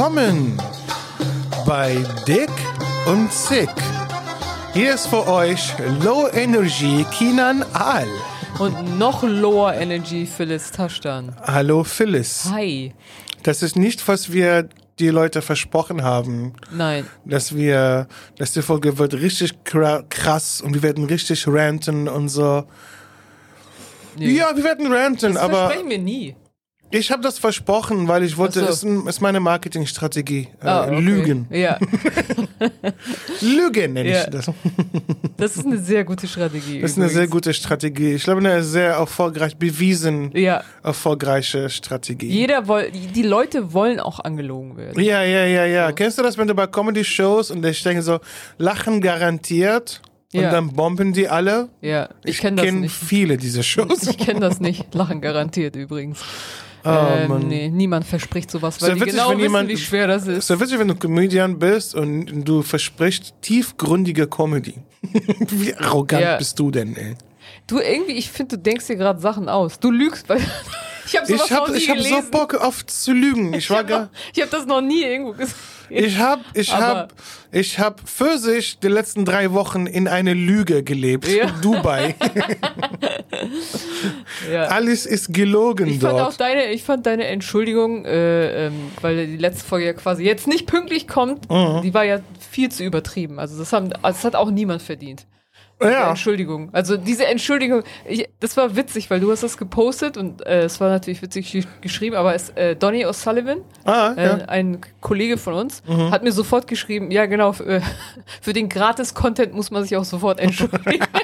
Willkommen bei Dick und Sick. Hier ist für euch Low Energy Kinan Al. Und noch lower Energy Phyllis Taschtan. Hallo Phyllis. Hi. Das ist nicht, was wir die Leute versprochen haben, Nein. dass wir, dass die Folge wird richtig kra- krass und wir werden richtig ranten und so. Nee. Ja, wir werden ranten, das aber versprechen wir nie. Ich habe das versprochen, weil ich wollte, es so. ist, ist meine Marketingstrategie. Ah, okay. Lügen. Ja, Lügen nenne Ja. ich das. das ist eine sehr gute Strategie. Das ist eine übrigens. sehr gute Strategie. Ich glaube, eine sehr erfolgreich bewiesen Ja, erfolgreiche Strategie. jeder will, die Leute wollen auch angelogen werden. Ja, ja, ja, ja. Kennst du das, wenn du bei Comedy-Shows und ich denke so, lachen garantiert und Ja. dann bomben die alle? Ja, ich kenne das kenn nicht. viele dieser Shows. Ich kenne das nicht. Lachen garantiert übrigens. Oh, ähm, nee, niemand verspricht sowas, weil die witzig, genau wissen, jemand- wie schwer das ist. ja witzig, wenn du Comedian bist und du versprichst tiefgründige Comedy. Wie arrogant Ja. bist du denn, ey? Du irgendwie, ich finde, du denkst dir gerade Sachen aus. Du lügst, weil ich habe Ich habe ich hab so. Bock auf zu lügen. Ich war ich gar, habe hab das noch nie irgendwo gesehen. Ich habe ich Aber- hab, ich hab für sich die letzten drei Wochen in eine Lüge gelebt. Ja. Dubai. Ja. Alles ist gelogen Ich fand auch dort. deine, ich fand deine Entschuldigung, äh, ähm, weil die letzte Folge ja quasi jetzt nicht pünktlich kommt, Mhm. die war ja viel zu übertrieben. Also das, haben, das hat auch niemand verdient. Ja. Entschuldigung. Also diese Entschuldigung, ich, das war witzig, weil du hast das gepostet und äh, es war natürlich witzig gesch- geschrieben, aber es, äh, Donny O'Sullivan, Ah, äh, ja. Mhm. ein Kollege von uns, hat mir sofort geschrieben, ja genau, für, äh, für den Gratis-Content muss man sich auch sofort entschuldigen.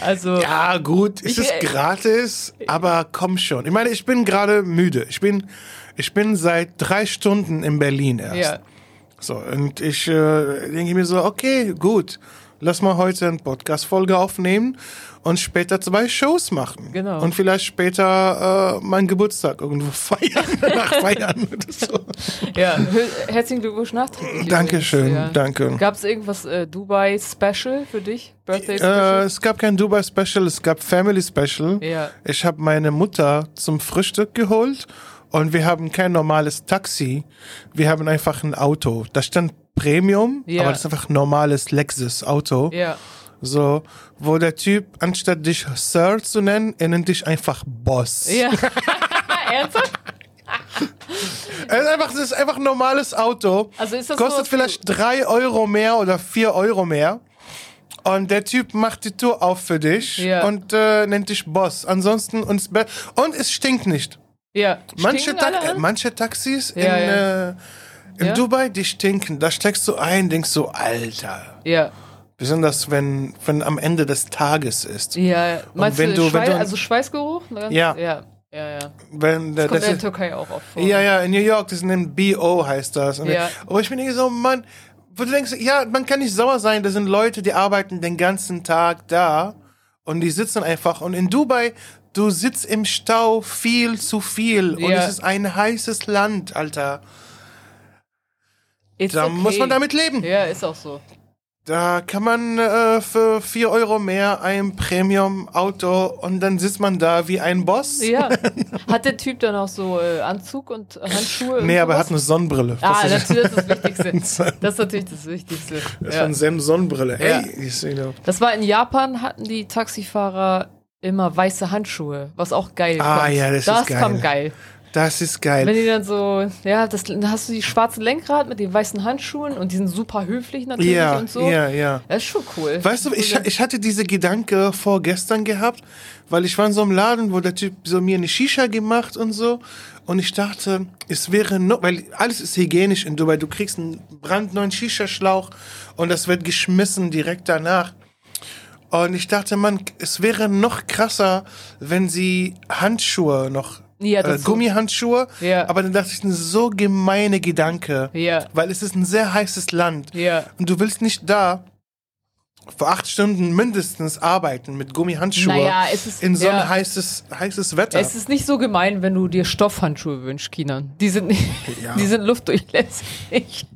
also ja, gut, es Ich- ist äh, gratis, aber komm schon. Ich meine, ich bin gerade müde. Ich bin, ich bin seit drei Stunden in Berlin erst. ja. So, und ich äh, denke mir so, okay, gut, lass mal heute eine Podcast-Folge aufnehmen und später zwei Shows machen. Genau. Und vielleicht später äh, meinen Geburtstag irgendwo feiern, nachfeiern oder so. Ja, herzlichen Glückwunsch nachträglich. Dankeschön, ja. danke. Gab es irgendwas äh, Dubai-Special für dich? Birthday Äh, Special? es gab kein Dubai-Special, es gab Family-Special. ja. Ich habe meine Mutter zum Frühstück geholt und wir haben kein normales Taxi. Wir haben einfach ein Auto. Da stand Premium, Ja. aber das ist einfach ein normales Lexus-Auto. Ja. So, wo der Typ, anstatt dich Sir zu nennen, er nennt dich einfach Boss. Ja. Ernsthaft? Es ist einfach, es ist einfach ein normales Auto. Also ist das Kostet so, vielleicht drei Euro mehr oder vier Euro mehr. Und der Typ macht die Tür auf für dich Ja. und äh, nennt dich Boss. Ansonsten und es stinkt nicht. Ja. Manche, Ta manche Taxis Ja, in, ja. Äh, in Ja? Dubai, die stinken. Da steckst du ein, denkst du, Alter. Ja. Besonders wenn, wenn am Ende des Tages ist. Ja. Meinst wenn du, wenn du- also Schweißgeruch? Ja. Ja. Ja, ja. Wenn, der- Das kommt das in der Türkei auch oft vor. Ja, ja, in New York, das nennt BO heißt das. Und Ja. Aber ich bin irgendwie so, Mann, wo du denkst, ja, man kann nicht sauer sein, da sind Leute, die arbeiten den ganzen Tag da und die sitzen einfach. Und in Dubai, du sitzt im Stau viel zu viel und Ja. es ist ein heißes Land, Alter. It's Da okay. muss man damit leben. Ja, ist auch so. Da kann man äh, für 4 Euro mehr ein Premium-Auto und dann sitzt man da wie ein Boss. Ja. Hat der Typ dann auch so äh, Anzug und Handschuhe? Nee, und aber er hat eine Sonnenbrille. Ah, das ist, natürlich, das ist das Wichtigste. das Das ist natürlich das Wichtigste. ist Ja. von Sam Sonnenbrille. Ja. Hey, ich seh doch. Das war in Japan, hatten die Taxifahrer immer weiße Handschuhe, was auch geil Ah, kommt. ja, das ist das geil. kam geil. Das ist geil. Wenn die dann so, ja, das, dann hast du die schwarzen Lenkrad mit den weißen Handschuhen und die sind super höflich natürlich Ja, und so. ja, ja. Das ist schon cool. Weißt du, ich, ich hatte diese Gedanke vorgestern gehabt, weil ich war in so einem Laden, wo der Typ so mir eine Shisha gemacht und so. Und ich dachte, es wäre noch, weil alles ist hygienisch in Dubai. Du kriegst einen brandneuen Shisha-Schlauch und das wird geschmissen direkt danach. Und ich dachte, man, es wäre noch krasser, wenn sie Handschuhe noch, Ja, äh, Gummihandschuhe. Ja. Aber dann dachte ich, ein so gemeine Gedanke. Ja. Weil es ist ein sehr heißes Land. Ja. Und du willst nicht da für acht Stunden mindestens arbeiten mit Gummihandschuhen Naja, es ist- in so ja. ein heißes, heißes Wetter. Es ist nicht so gemein, wenn du dir Stoffhandschuhe wünschst, Kinan. Die sind, nicht, Ja. die sind luftdurchlässig.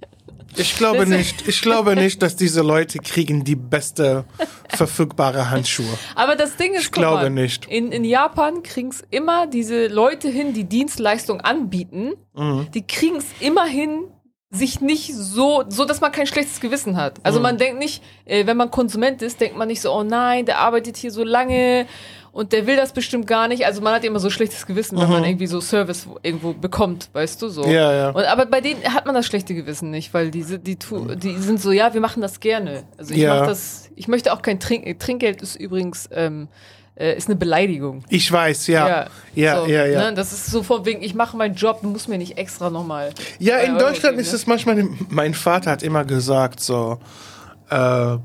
Ich glaube nicht. Ich glaube nicht, dass diese Leute kriegen die beste verfügbare Handschuhe. Aber das Ding ist, Ich glaube mal, nicht. In, in Japan kriegen es immer diese Leute hin, die Dienstleistung anbieten, Mhm. die kriegen es immer hin, sich nicht so, so dass man kein schlechtes Gewissen hat. Also Mhm. man denkt nicht, äh, wenn man Konsument ist, denkt man nicht so, oh nein, der arbeitet hier so lange und der will das bestimmt gar nicht. Also man hat immer so schlechtes Gewissen, wenn man irgendwie so Service irgendwo bekommt, weißt du so. Mhm. Ja, ja. Und, aber bei denen hat man das schlechte Gewissen nicht, weil diese, die, tu, die sind so, ja, wir machen das gerne. Also ich Ja. mach das, ich möchte auch kein Trink, Trinkgeld ist übrigens, ähm, äh, ist eine Beleidigung. Ich weiß, ja. Ja, so, ja, ja. Ne? Das ist so von wegen, ich mache meinen Job, du musst mir nicht extra nochmal. Ja, in Euro Deutschland geben, ist ne? es manchmal, mein Vater hat immer gesagt, so, äh,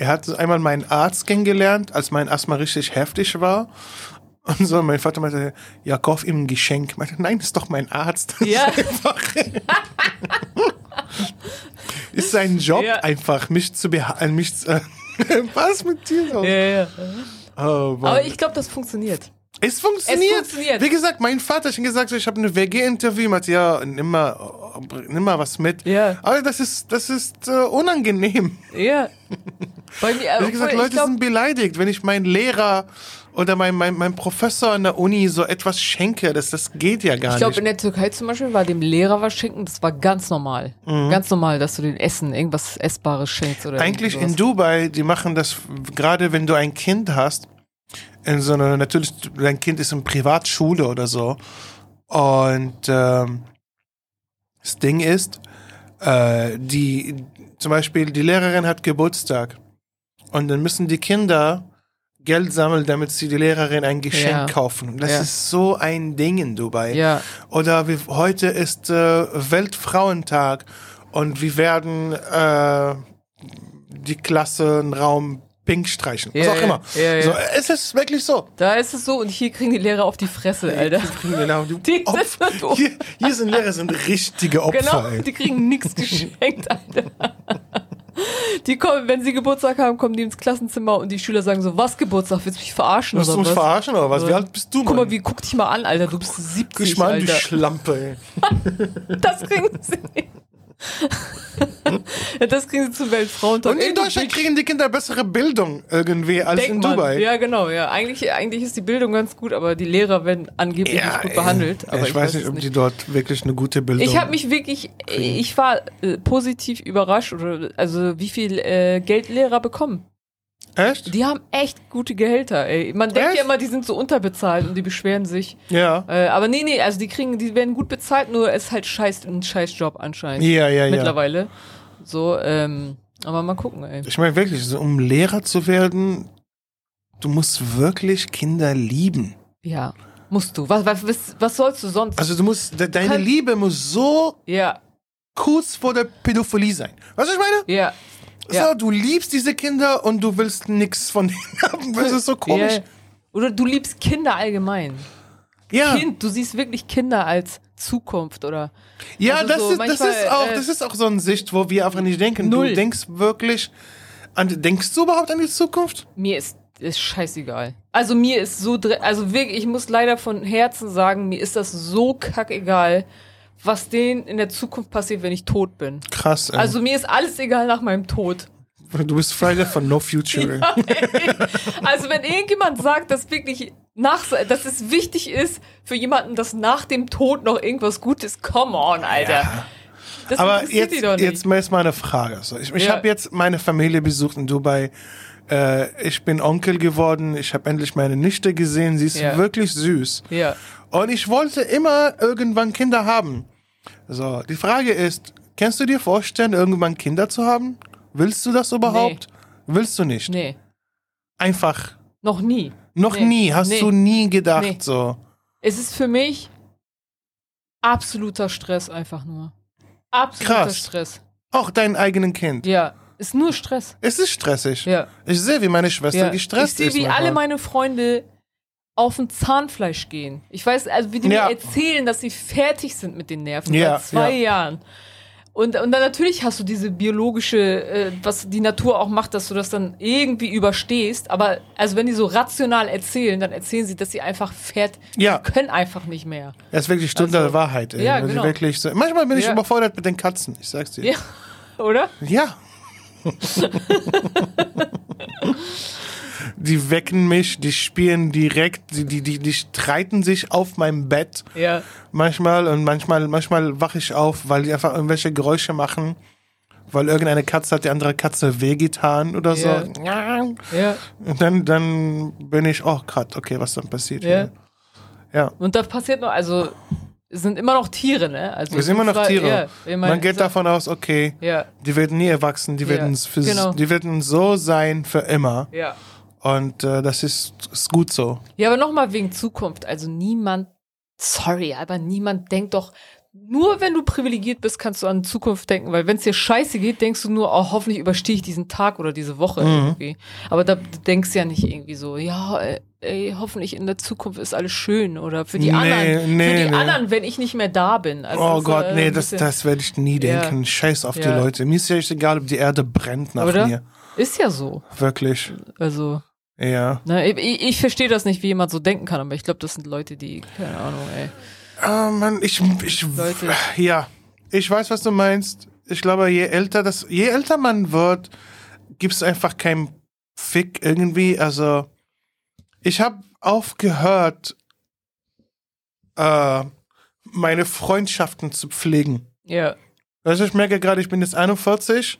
er hat einmal meinen Arzt kennengelernt, als mein Asthma richtig heftig war. Und so, mein Vater meinte, ja, kauf ihm ein Geschenk. Ich meinte, nein, ist doch mein Arzt. Ja. ist sein Job Ja. einfach, mich zu behalten, mich zu, was mit dir so? Ja, ja. Oh. Aber ich glaube, das funktioniert. Es funktioniert. Es funktioniert. Wie gesagt, mein Vater hat schon gesagt, ich habe eine WG-Interview, meinte, ja, nimm mal, nimm mal was mit. Ja. Aber das ist, das ist äh, unangenehm. Ja. Bei mir, Wie gesagt, Leute ich glaub, sind beleidigt, wenn ich meinen Lehrer oder mein, mein, mein Professor an der Uni so etwas schenke. Das, das geht ja gar ich glaube, nicht. in der Türkei zum Beispiel war dem Lehrer was schenken, das war ganz normal. Mhm. Ganz normal, dass du den Essen, irgendwas Essbares schenkst oder Eigentlich in Dubai, die machen das, gerade wenn du ein Kind hast, in so einer, natürlich, dein Kind ist in Privatschule oder so. Und ähm, das Ding ist, äh, die, zum Beispiel, die Lehrerin hat Geburtstag. Und dann müssen die Kinder Geld sammeln, damit sie die Lehrerin ein Geschenk Ja. kaufen. Das Ja. ist so ein Ding in Dubai. Ja. Oder wie, heute ist äh, Weltfrauentag und wir werden äh, die Klasse einen Raum pink streichen. Was Ja, auch ja, immer. ja. So, es ist wirklich so. Da ist es so und hier kriegen die Lehrer auf die Fresse, Alter. Die Die Opfer. sind Hier, hier sind Lehrer, sind richtige Opfer. Genau, ey. die kriegen nichts geschenkt, Alter. Die kommen, wenn sie Geburtstag haben, kommen die ins Klassenzimmer und die Schüler sagen so, was Geburtstag? Willst du mich verarschen du oder mich was? verarschen oder was? Wie alt bist du, Guck Mann? mal, wie, guck dich mal an, Alter, du bist 70, Guck mal an, du Alter. Schlampe, ey. Das kriegen sie. ja, das kriegen sie zum Weltfrauentag. Und in Deutschland kriegen die Kinder bessere Bildung irgendwie als in Denkt man. Dubai. Ja, genau, ja. Eigentlich, eigentlich ist die Bildung ganz gut, aber die Lehrer werden angeblich nicht gut behandelt. Aber ja, ich, weiß es nicht, ob die dort wirklich eine gute Bildung Ich habe mich wirklich, ich war äh, positiv überrascht, oder also wie viel äh, Geld Lehrer bekommen. Echt? Die haben echt gute Gehälter, ey. Man denkt Echt? ja immer, die sind so unterbezahlt und die beschweren sich. Ja. Äh, aber nee, nee, also die kriegen, die werden gut bezahlt, nur es ist halt scheiß, ein scheiß Job anscheinend. Ja, ja, ja. Mittlerweile. So, ähm, aber mal gucken, ey. Ich meine wirklich, so, um Lehrer zu werden, du musst wirklich Kinder lieben. Ja. Musst du. Was, was, was, was sollst du sonst? Also du musst, de deine Kann- Liebe muss so ja, kurz vor der Pädophilie sein. Weißt du, was ich meine? ja. Ja. So, du liebst diese Kinder und du willst nichts von denen haben. Das ist so komisch. Ja. Oder du liebst Kinder allgemein. Ja, Kind, du siehst wirklich Kinder als Zukunft oder. ja, also das, so ist, das manchmal, ist auch, äh, das ist auch so eine Sicht, wo wir einfach nicht denken. Null. Du denkst wirklich an, denkst du überhaupt an die Zukunft? Mir ist, ist scheißegal. Also mir ist so, also wirklich, ich muss leider von Herzen sagen, mir ist das so kackegal, was denen in der Zukunft passiert, wenn ich tot bin. Krass. Ey. Also mir ist alles egal nach meinem Tod. du bist Friday von No Future. ey. Also wenn irgendjemand sagt, dass wirklich nach, dass es wichtig ist für jemanden, dass nach dem Tod noch irgendwas Gutes, come on, Alter. Das Aber jetzt, die doch nicht. jetzt mal jetzt mal eine Frage. Ich ich Ja. habe jetzt meine Familie besucht in Dubai. Äh, ich bin Onkel geworden. Ich habe endlich meine Nichte gesehen. Sie ist Ja. wirklich süß. ja. Und ich wollte immer irgendwann Kinder haben. So, die Frage ist, kannst du dir vorstellen, irgendwann Kinder zu haben? Willst du das überhaupt? Willst du nicht? Nee. Einfach Noch nie. noch Nee. nie, hast Nee. du nie gedacht Nee. so. Es ist für mich absoluter Stress einfach nur. Absoluter Krass. Stress. Auch dein eigenen Kind. Ja. Ist nur Stress. Es ist stressig. Ja. Ich sehe, wie meine Schwester ja. gestresst ich ist. sehe, wie alle manchmal. meine Freunde auf ein Zahnfleisch gehen. Ich weiß, also wie die Ja. mir erzählen, dass sie fertig sind mit den Nerven Ja, seit zwei ja. Jahren. Und, und dann natürlich hast du diese biologische, äh, was die Natur auch macht, dass du das dann irgendwie überstehst. Aber also wenn die so rational erzählen, dann erzählen sie, dass sie einfach fährt, Ja. können einfach nicht mehr. Das ist wirklich Stunde Also, der Wahrheit. Ey. ja, genau. Wirklich so. Manchmal bin ich Ja. überfordert mit den Katzen, ich sag's dir. Ja, oder? Ja. die wecken mich, die spielen direkt, die, die, die, die streiten sich auf meinem Bett Ja. manchmal und manchmal, manchmal wache ich auf, weil die einfach irgendwelche Geräusche machen, weil irgendeine Katze hat die andere Katze wehgetan oder so. Ja. Ja. Und dann, dann bin ich, oh Gott, okay, was dann passiert Ja. hier? Ja. Und da passiert noch, also es sind immer noch Tiere, ne? Also Wir sind immer noch Tiere. Ja, ich Man geht so- davon aus, okay, Ja, die werden nie erwachsen, die Ja, werden, für, genau. die werden so sein für immer. ja. Und äh, das ist, ist gut so. Ja, aber nochmal wegen Zukunft. Also niemand, sorry, aber niemand denkt doch, nur wenn du privilegiert bist, kannst du an Zukunft denken, weil wenn es dir scheiße geht, denkst du nur, oh, hoffentlich überstehe ich diesen Tag oder diese Woche Mhm. irgendwie. Aber da du denkst ja nicht irgendwie so, ja, ey, hoffentlich in der Zukunft ist alles schön oder für die Nee, anderen, nee, für die nee. anderen, wenn ich nicht mehr da bin. Also oh Gott, äh, nee, das, das werde ich nie Ja. denken. Scheiß auf die Ja. Leute. Mir ist ja echt egal, ob die Erde brennt nach Oder? mir. Ist ja so. Wirklich. Also, Ja. ne, ich, ich verstehe das nicht, wie jemand so denken kann, aber ich glaube, das sind Leute, die, keine Ahnung, ey. Ah, Mann, ich, ich, Leute. ja, ich weiß, was du meinst. Ich glaube, je älter das, je älter man wird, gibt es einfach keinen Fick irgendwie. Also, ich habe aufgehört, äh, meine Freundschaften zu pflegen. Ja, Also ich merke gerade, ich bin jetzt 41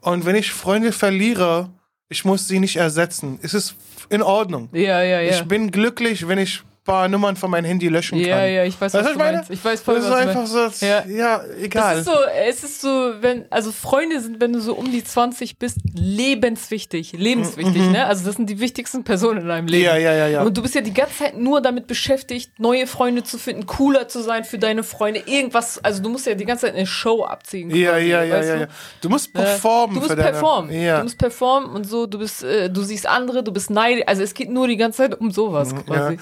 und wenn ich Freunde verliere, ich muss sie nicht ersetzen. Es ist in Ordnung. ja, ja, ja. Ich bin glücklich, wenn ich paar Nummern von meinem Handy löschen kann. Ja, ja, ich weiß, was was du meine? meinst. Ich weiß voll, Das ist was du einfach meinst. so, Ja. ja, egal. Das ist so, es ist so, wenn, also Freunde sind, wenn du so um die 20 bist, lebenswichtig, lebenswichtig, ne? Also das sind die wichtigsten Personen in deinem Leben. Mhm. ja, ja, ja, ja. Und du bist ja die ganze Zeit nur damit beschäftigt, neue Freunde zu finden, cooler zu sein für deine Freunde, irgendwas, also du musst ja die ganze Zeit eine Show abziehen. ja, quasi, ja, ja, ja, du? ja. Du musst Äh, performen Du musst für deine, performen. Ja. Du musst performen und so, du bist, äh, du siehst andere, du bist neidisch. Also es geht nur die ganze Zeit um sowas ja. quasi.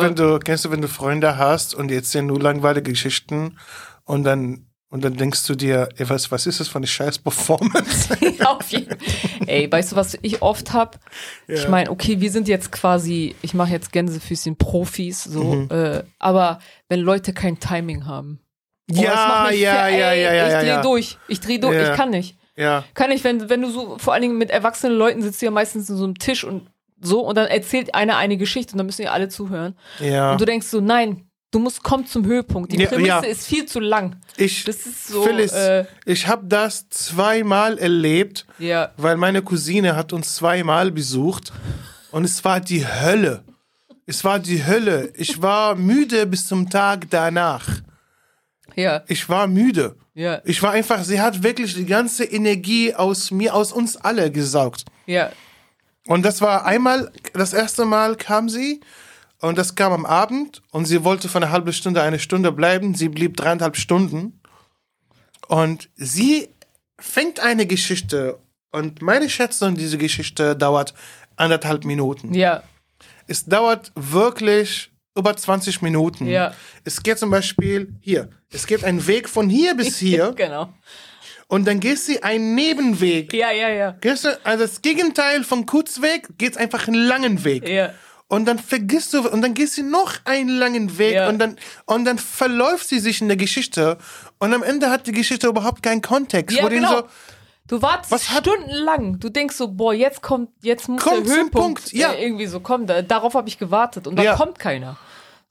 Kennst du, wenn du, kennst du, wenn du Freunde hast und die erzählen nur langweilige Geschichten und dann, und dann denkst du dir, ey, was, was ist das für eine scheiß Performance? Auf jeden Ey, weißt du, was ich oft hab? Ich meine, okay, wir sind jetzt quasi, ich mache jetzt Gänsefüßchen Profis, so, Mhm. äh, aber wenn Leute kein Timing haben. oh, Ja, ja, fer- ja, ey, ja, ja, Ich dreh ja. durch. Ich dreh durch. Ja. Ich kann nicht. ja. Kann nicht, wenn, wenn du so, vor allen Dingen mit erwachsenen Leuten sitzt du ja meistens in so einem Tisch und so und dann erzählt einer eine Geschichte und dann müssen ja alle zuhören. Ja. Und du denkst so, nein, du musst kommen zum Höhepunkt. Die Ja, Prämisse ja. ist viel zu lang. Ich, Das ist so, Phyllis, äh, ich habe das zweimal erlebt, Ja. weil meine Cousine hat uns zweimal besucht und es war die Hölle. Es war die Hölle. Ich war müde bis zum Tag danach. Ja. Ich war müde. Ja. Ich war einfach, sie hat wirklich die ganze Energie aus mir, aus uns alle gesaugt. Ja. Und das war einmal, das erste Mal kam sie und das kam am Abend und sie wollte für eine halbe Stunde, eine Stunde bleiben. Sie blieb dreieinhalb Stunden und sie fängt eine Geschichte und meine Schätzung, diese Geschichte dauert anderthalb Minuten. Ja. Es dauert wirklich über 20 Minuten. Ja. Es geht zum Beispiel hier. Es geht ein Weg von hier bis hier Genau. Und dann gehst du einen Nebenweg. Ja, ja, ja. Gehst du, also das Gegenteil vom Kurzweg geht einfach einen langen Weg. Ja. Und dann vergisst du, und dann gehst du noch einen langen Weg Ja. und dann, und dann verläuft sie sich in der Geschichte. Und am Ende hat die Geschichte überhaupt keinen Kontext. Ja, genau. so, Du wartest stundenlang. Du denkst so, boah, jetzt kommt, jetzt muss Kommt der Höhepunkt Punkt, ja. äh, irgendwie so kommen. Da, darauf habe ich gewartet und da Ja. kommt keiner.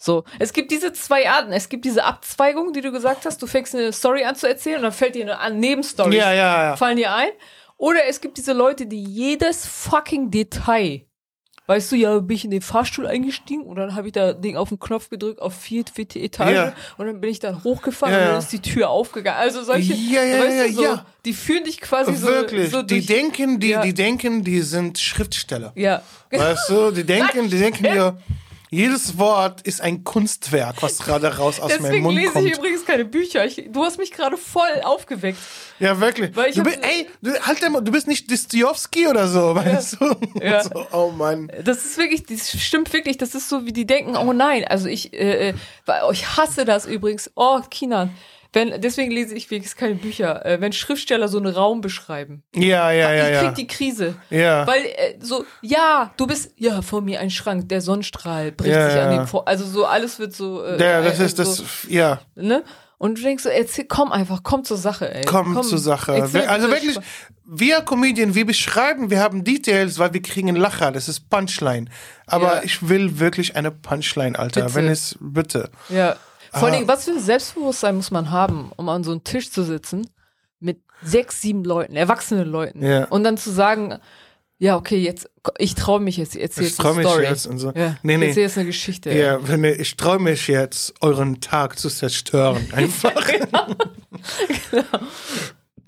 So, es gibt diese zwei Arten. Es gibt diese Abzweigung, die du gesagt hast. Du fängst eine Story an zu erzählen und dann fällt dir eine Nebenstory. Ja, ja, ja. Fallen dir ein. Oder es gibt diese Leute, die jedes fucking Detail Weißt du, ja, bin ich in den Fahrstuhl eingestiegen und dann habe ich da Ding auf den Knopf gedrückt auf vierte, vierte Etage Ja. und dann bin ich dann hochgefahren Ja, und ja. dann ist die Tür aufgegangen. Also solche, Ja, ja, weißt ja, du, so, ja. die führen dich quasi so, Wirklich. so die durch, denken, die, Ja. die denken, die sind Schriftsteller. ja. Weißt du, die denken, die denken dir, jedes Wort ist ein Kunstwerk, was gerade raus aus meinem Deswegen Mund lese kommt. ich übrigens keine Bücher. Ich, du hast mich gerade voll aufgeweckt. Ja, wirklich. Weil ich du, bist, ey, du, halt einmal, du bist nicht Dostoevsky oder so, weißt du? Ja. So, oh Mann. Das ist wirklich, das stimmt wirklich. Das ist so, wie die denken, oh nein, also ich, äh, äh, ich hasse das übrigens. Oh, Kinan. Wenn, deswegen lese ich wenigstens keine Bücher, äh, wenn Schriftsteller so einen Raum beschreiben. Ja, ja, ja, ich ja. krieg die Krise. Ja. Weil äh, so, ja, du bist, ja, vor mir ein Schrank, der Sonnenstrahl bricht Ja, sich an ja. den vor. Also so alles wird so. Äh, Ja, das äh, ist das, So, ja, ne? Und du denkst so, erzähl, komm einfach, komm zur Sache, ey. komm, zur Sache. erzähl Also wirklich, Sp- wir Comedian, wir beschreiben, wir haben Details, weil wir kriegen einen Lacher, das ist Punchline. Aber Ja. ich will wirklich eine Punchline, Alter. Bitte. Wenn es, bitte. Ja. Vor Ah. allem, was für ein Selbstbewusstsein muss man haben, um an so einem Tisch zu sitzen mit sechs, sieben Leuten, erwachsenen Leuten. Ja. Und dann zu sagen, ja, okay, jetzt, ich traue mich jetzt, ich Ich jetzt trau eine mich Story. jetzt und so. Ja, Nee, ich nee. erzähl jetzt eine Geschichte. Ja, wenn ich, ich traue mich jetzt, euren Tag zu zerstören. Einfach.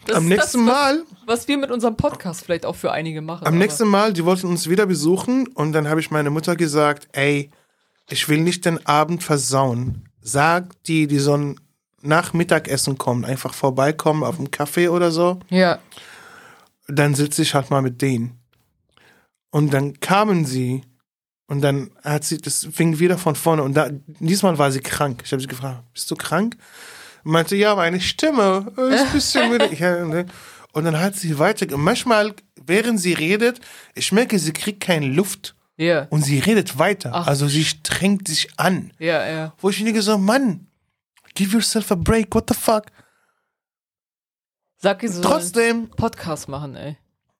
Das Am nächsten das, Mal, Was, was wir mit unserem Podcast vielleicht auch für einige machen. am aber- nächsten Mal, die wollten uns wieder besuchen und dann habe ich meine Mutter gesagt, ey, ich will nicht den Abend versauen. Sag die, die sollen nach Mittagessen kommen, einfach vorbeikommen auf einen Kaffee oder so. Ja, Dann sitze ich halt mal mit denen. Und dann kamen sie und dann hat sie, das fing wieder von vorne und da, diesmal war sie krank. Ich habe sie gefragt, bist du krank? Und meinte, ja, meine Stimme ist ein bisschen müde. Ne? Und dann hat sie weiter, und manchmal, während sie redet, ich merke, sie kriegt keine Luft ja, und sie redet weiter. Ach, also sie strengt sich an. ja, ja. Wo ich denke so, Mann, give yourself a break, what the fuck? Sag ihr so einen Trotzdem, Podcast machen, ey.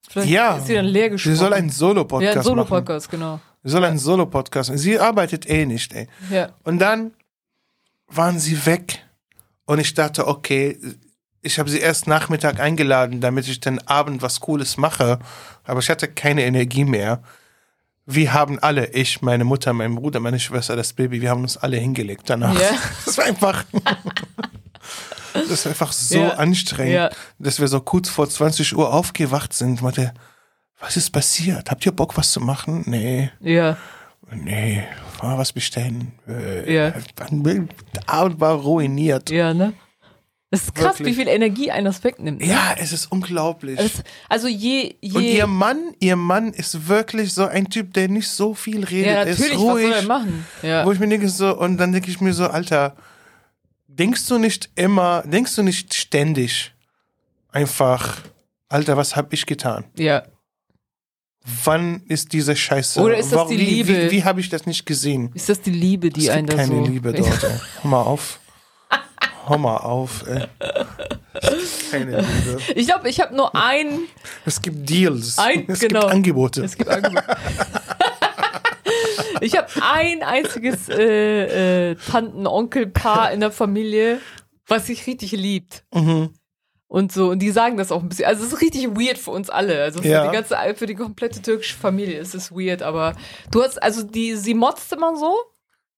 Vielleicht Ja. ist sie dann leer sie gesprochen. soll einen ja, Solo-Podcast ein machen. Solo-Podcast, genau. Sie soll einen Solo-Podcast machen. Sie arbeitet eh nicht, ey. Ja, Und dann waren sie weg. Und ich dachte, okay, ich habe sie erst Nachmittag eingeladen, damit ich den Abend was Cooles mache. Aber ich hatte keine Energie mehr. Wir haben alle, ich, meine Mutter, mein Bruder, meine Schwester, das Baby, wir haben uns alle hingelegt danach. Ja. Das war einfach. Das war einfach so Ja. anstrengend, Ja. dass wir so kurz vor 20 Uhr aufgewacht sind. Ich meinte, was ist passiert? Habt ihr Bock, was zu machen? Nee. ja, Nee, mal was bestellen. Äh, Ja. Der Abend war ruiniert. Ja, ne? Es ist krass, Wirklich. wie viel Energie einen das wegnimmt. ne? es ist unglaublich. Es, also je, je. Und ihr Mann, ihr Mann ist wirklich so ein Typ, der nicht so viel redet. ja, Er natürlich, ist was soll ruhig. er machen? Ja. Wo ich mir denke so, und dann denke ich mir so, Alter, denkst du nicht immer, denkst du nicht ständig einfach, Alter, was hab ich getan? ja. Wann ist diese Scheiße? Oder ist das die wie, Liebe? Wie, wie habe ich das nicht gesehen? Ist das die Liebe, die es einen gibt da keine so. Liebe dort. Hör mal auf. Mal auf, ey. Keine Liebe. Ich glaube, ich habe nur einen. Es gibt Deals. Ein- es genau. gibt Angebote. Es gibt Angebote. ich habe ein einziges äh, äh, Tanten-Onkel-Paar in der Familie, was sich richtig liebt. Mhm. Und so, und die sagen das auch ein bisschen. Also es ist richtig weird für uns alle. Also für Ja. die ganze, für die komplette türkische Familie ist es weird. Aber du hast, also die, sie motzt immer so,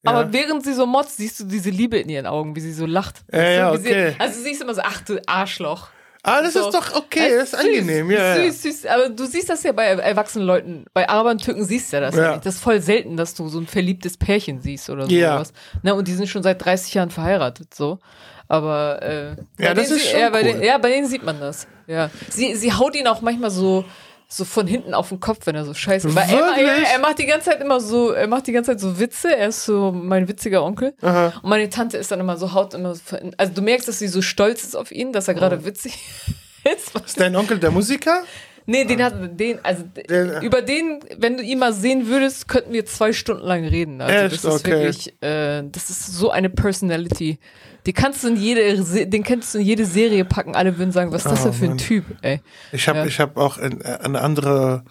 Ja. aber während sie so motzt, siehst du diese Liebe in ihren Augen, wie sie so lacht. Ja, ja, okay. Sie, also du siehst immer so, ach du Arschloch. Ah, das So. ist doch okay, das ist süß, angenehm. Ja, ja. Süß, süß. Aber du siehst das ja bei erwachsenen Leuten. Bei Arabern, Türken siehst du ja das Ja. ja. nicht. Das ist voll selten, dass du so ein verliebtes Pärchen siehst oder Ja. sowas. Na, und die sind schon seit 30 Jahren verheiratet, so. Aber, äh, bei das ist sie- schon ja, bei cool. denen, ja, bei denen sieht man das. Ja. Sie, sie haut ihn auch manchmal so, so von hinten auf den Kopf, wenn er so scheiße Weil er, er, er macht die ganze Zeit immer so, er macht die ganze Zeit so Witze. Er ist so mein witziger Onkel. Aha. Und meine Tante ist dann immer so, haut immer so, also du merkst, dass sie so stolz ist auf ihn, dass er gerade Oh. witzig ist. Ist dein Onkel der Musiker? Nee, den hat den, also Den- über den, wenn du ihn mal sehen würdest, könnten wir zwei Stunden lang reden. Also Echt? das ist Okay. wirklich, äh, das ist so eine Personality. Die kannst du in jede, den kannst du in jede Serie packen. Alle würden sagen, was ist das Oh, denn für ein Mann. Typ, ey. Ich habe Ja. ich hab auch ein- eine andere,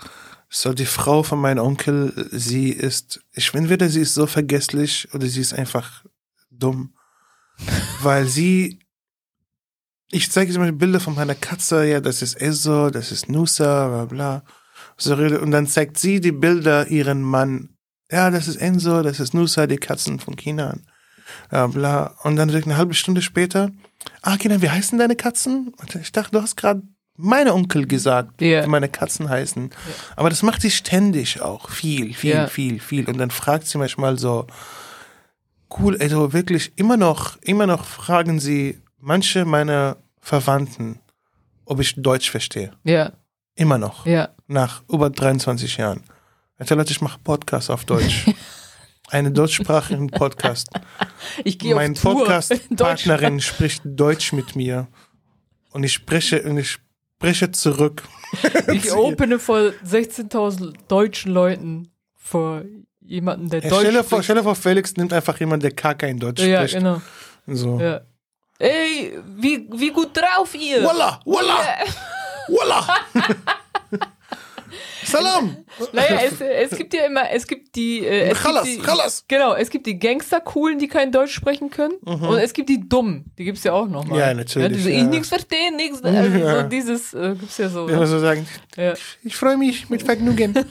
so die Frau von meinem Onkel, sie ist, ich entweder sie ist so vergesslich oder sie ist einfach dumm. Weil sie, ich zeige ihr mal Bilder von meiner Katze, ja, das ist Esso, das ist Nusa, bla bla. So, und dann zeigt sie die Bilder ihren Mann. Ja, das ist Enzo, das ist Nusa, die Katzen von China. Ja, bla. Und dann eine halbe Stunde später, ah, Kinder, wie heißen deine Katzen? Und ich dachte, du hast gerade meine Onkel gesagt, Ja. wie meine Katzen heißen. Aber das macht sie ständig auch. Viel, viel, Ja. viel, viel. Und dann fragt sie manchmal so, cool, also wirklich immer noch, immer noch fragen sie manche meiner Verwandten, ob ich Deutsch verstehe. Ja, Immer noch. ja. Nach über 23 Jahren. Also Leute, ich mache Podcasts auf Deutsch. einen deutschsprachigen Podcast. Ich gehe Mein Podcast-Partnerin spricht Deutsch mit mir. Und ich spreche, und ich spreche zurück. Ich opene vor 16.000 deutschen Leuten vor jemanden, der Ja, Deutsch stell, dir vor, spricht. stell dir vor, Felix nimmt einfach jemanden, der gar kein Deutsch Ja, spricht. genau. So. Ja. Ey, wie, wie gut drauf ihr? Voila, voila, voila. Salam. Naja, es, es gibt ja immer, es gibt die, äh, es Chalas, gibt die Chalas. genau, es gibt die Gangster-Coolen, die kein Deutsch sprechen können, und es gibt die Dummen, die gibt's ja auch noch mal. Mhm. Ja, natürlich, Ja, diese, ja. Ich nichts verstehen, nichts, also Ja. so dieses äh, gibt's ja so. Wenn wir so sagen, Ja. ich freue mich mit Vergnügen.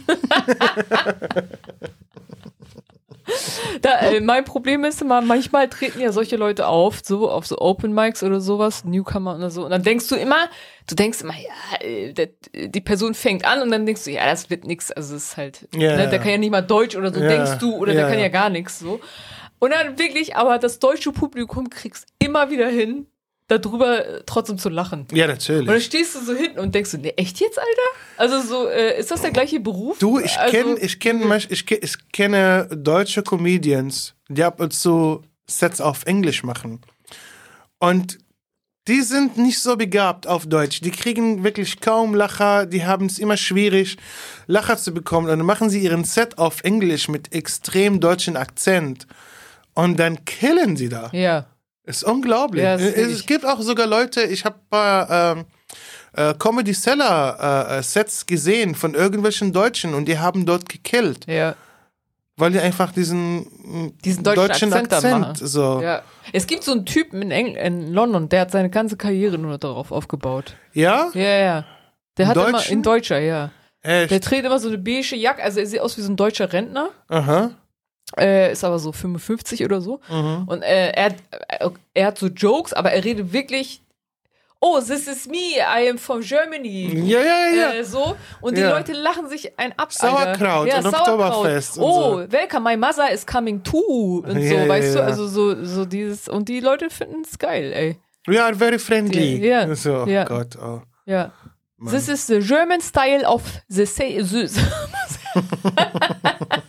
Da, äh, mein Problem ist immer, manchmal treten ja solche Leute auf, so auf so Open Mics oder sowas, Newcomer oder so, und dann denkst du immer, du denkst immer, ja, äh, der, die Person fängt an und dann denkst du, ja, das wird nix, also es ist halt, Ja, ne, der kann ja nicht mal Deutsch oder so, Ja, denkst du, oder ja, der kann ja. ja gar nichts, so. Und dann wirklich, aber das deutsche Publikum kriegst immer wieder hin, darüber äh, trotzdem zu lachen. Ja, Und dann natürlich. stehst du so hinten und denkst du, nee, echt jetzt, Alter? Also so, äh, ist das der gleiche Beruf? Du, ich also, kenne ich kenn, mich- ich, ke- ich kenne deutsche Comedians, die ab und zu Sets auf Englisch machen. Und die sind nicht so begabt auf Deutsch. Die kriegen wirklich kaum Lacher, die haben es immer schwierig, Lacher zu bekommen. Und dann machen sie ihren Set auf Englisch mit extrem deutschen Akzent. Und dann killen sie da. Ja. Ist unglaublich. Ja, es, sehe es gibt auch sogar Leute, ich habe paar ähm, äh, Comedy Seller äh, äh, Sets gesehen von irgendwelchen Deutschen und die haben dort gekillt, Ja. weil die einfach diesen, mh, Diesen deutschen Akzent da machen. so. Ja? Es gibt so einen Typen in, Eng in London, der hat seine ganze Karriere nur darauf aufgebaut. ja? Ja, ja. Der hat immer, Deutschen? in Deutscher, ja. Der Echt? trägt immer so eine beige Jacke, also er sieht aus wie so ein deutscher Rentner, Aha. Äh, ist aber so 55 oder so. Mhm. Und äh, er, hat- äh, er hat so Jokes, aber er redet wirklich, oh, this is me, I am from Germany. Ja, ja, ja. Äh, so und die Ja. Leute lachen sich ein ab. Sauerkraut Alter. und Oktoberfest oh, so. welcome, my mother is coming too und Ja, so, ja, weißt du, ja. also so so dieses und die Leute finden es geil, ey. We are very friendly. Ja, So, ja. Gott, oh. Ja. This is the German style of the say.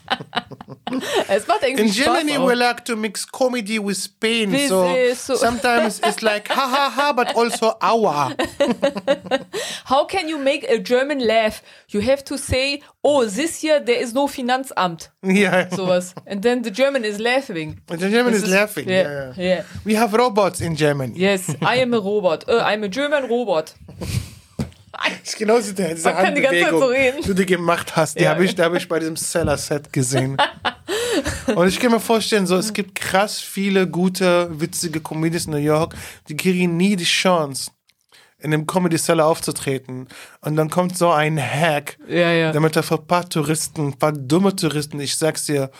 es macht irgendwie In Spaß Germany, auch. we like to mix comedy with pain. This So, is so- sometimes it's like ha ha ha, but also aua. How can you make a German laugh? You have to say, oh, this year there is no Finanzamt. Ja. Sowas. And then the German is laughing. The German This is laughing. Yeah, Yeah, yeah. yeah. We have robots in Germany. Yes, I am a robot. Uh, I'm a German robot. Das ist genauso der, diese Man kann die ganze Zeit Handbewegung, so reden. die du gemacht hast. Die Ja. habe ich, die hab ich bei diesem Seller-Set gesehen. Und ich kann mir vorstellen, so, es gibt krass viele gute, witzige Comedians in New York, die kriegen nie die Chance, in dem Comedy Seller aufzutreten. Und dann kommt so ein Hack, Ja, ja. damit er für ein paar Touristen, ein paar dumme Touristen, ich sag's dir,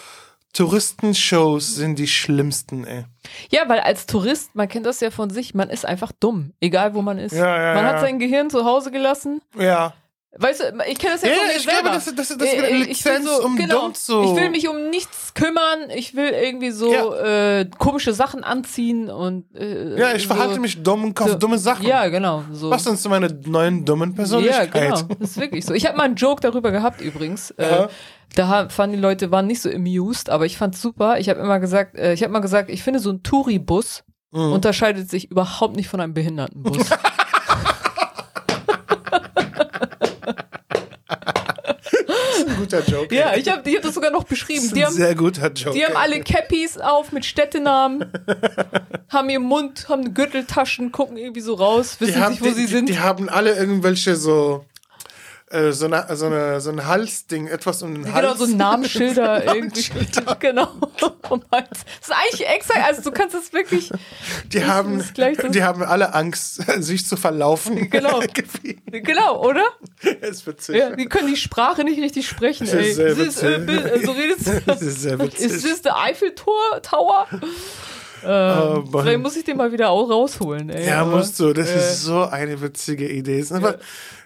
Touristenshows sind die schlimmsten, ey. Ja, weil als Tourist, man kennt das ja von sich, man ist einfach dumm, egal wo man ist. Ja, man hat sein Gehirn zu Hause gelassen. Ja. Weißt du, ich kenne das ja, Ja, von ja, mir ich selber. glaube, das- das- das ist eine Äh, Lizenz, um dumm zu- Ich will mich um nichts kümmern, ich will irgendwie so äh, komische Sachen anziehen und äh, Ja, ich so, verhalte mich dumm und kaufe so- dumme Sachen. Ja, genau. So. Was denn zu meiner neuen dummen Ja, Persönlichkeit? genau. Das ist wirklich so. Ich habe mal einen Joke darüber gehabt übrigens. Äh, Ja. da ha- fanden die Leute waren nicht so amused, aber ich fand's super. Ich habe immer gesagt, äh, ich habe mal gesagt, ich finde so ein Touribus Mhm. unterscheidet sich überhaupt nicht von einem Behindertenbus. ein guter Joke. ja, ich habe ich hab das sogar noch beschrieben. das ist Die ein haben, sehr guter Joke. die haben alle Cappies auf mit Städtenamen, haben ihr Mund, haben Gürteltaschen, gucken irgendwie so raus, die wissen nicht, wo die, sie die, sind. Die haben alle irgendwelche so äh, so, eine, so, eine, so ein Halsding, etwas um den Hals. Genau, so Namensschilder irgendwie. Namensschilder. genau. Das ist eigentlich exakt, also du kannst es wirklich, Die haben, ist die haben alle Angst, sich zu verlaufen. Genau. genau, oder? das ist witzig. Ja, die können die Sprache nicht richtig sprechen, Das ey. ist sehr This, äh, witzig. äh, so redest du. Das ist sehr witzig. Ist das der Eiffeltor Oh, Ähm, Mann. vielleicht muss ich den mal wieder auch rausholen, ey. Ja, aber, musst du. Das äh, ist so eine witzige Idee. Es ist einfach,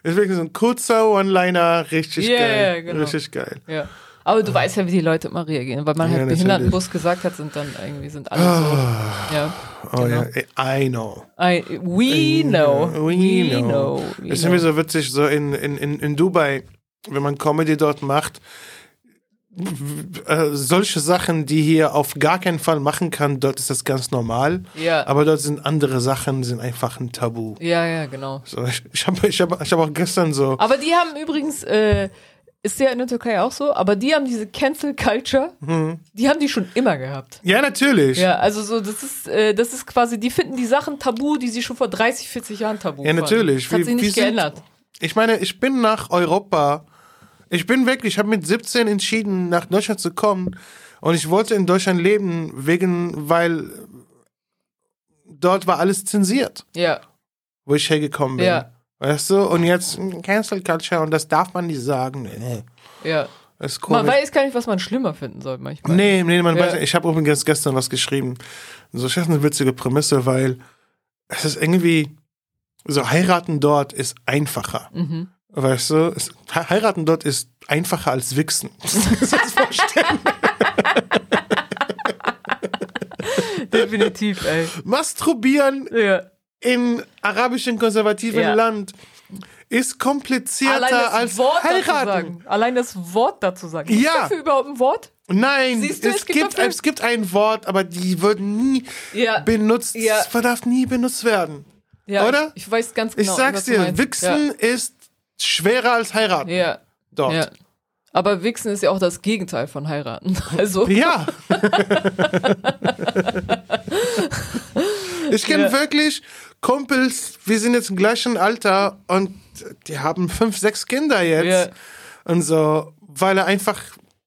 ist wirklich so ein kurzer One-Liner, richtig Ja, geil. ja, genau. Richtig geil. Ja. Aber du weißt ja, wie die Leute immer reagieren, weil man Ja, halt. Behindertenbus gesagt hat, sind dann irgendwie sind alle so. Ja. Oh Genau. ja, I know. I, we know. We know. we Es ist know. mir so witzig, so in, in, in, in Dubai, wenn man Comedy dort macht, äh, solche Sachen, die hier auf gar keinen Fall machen kann, dort ist das ganz normal. Ja. Aber dort sind andere Sachen, sind einfach ein Tabu. Ja, ja, genau. So, ich ich habe ich hab, ich hab auch gestern so, Aber die haben übrigens, äh, ist ja in der Türkei auch so, aber die haben diese Cancel Culture, Mhm. die haben die schon immer gehabt. ja natürlich. Ja, also so, das ist, äh, das ist quasi, die finden die Sachen tabu, die sie schon vor 30, 40 Jahren tabu Ja, natürlich. Das hat Wie- sich nicht sind- geändert. Ich meine, ich bin nach Europa. Ich bin wirklich, ich habe mit 17 entschieden, nach Deutschland zu kommen. Und ich wollte in Deutschland leben, wegen, weil dort war alles zensiert, Ja, wo ich hergekommen bin. Ja. Weißt du? Und jetzt mm, Cancel Culture und das darf man nicht sagen. Nee, ja. ist Man weiß gar nicht, was man schlimmer finden soll manchmal. Nee, nee, man Ja. weiß. Ich habe übrigens gestern was geschrieben. So, ich eine witzige Prämisse, weil es ist irgendwie so heiraten dort ist einfacher. Mhm. Weißt du, es, heiraten dort ist einfacher als wichsen. Das vorstellen. Definitiv, ey. Masturbieren Ja. in arabischem konservativen Ja. Land ist komplizierter das als Wort heiraten. Allein das Wort dazu sagen. Gibt Ja. dafür überhaupt ein Wort? Nein, Siehst du, es, es gibt dafür- es gibt ein Wort, aber die wird nie Ja. benutzt. Ja. Es darf nie benutzt werden. Ja, Oder? Ich, ich weiß ganz Ich genau. sag's was du dir. Wichsen ist schwerer als heiraten Ja. dort. ja. Aber Wichsen ist ja auch das Gegenteil von heiraten. Also, Ja. ich kenne Ja. wirklich Kumpels, wir sind jetzt im gleichen Alter und die haben fünf, sechs Kinder jetzt. Ja. Und so, weil er einfach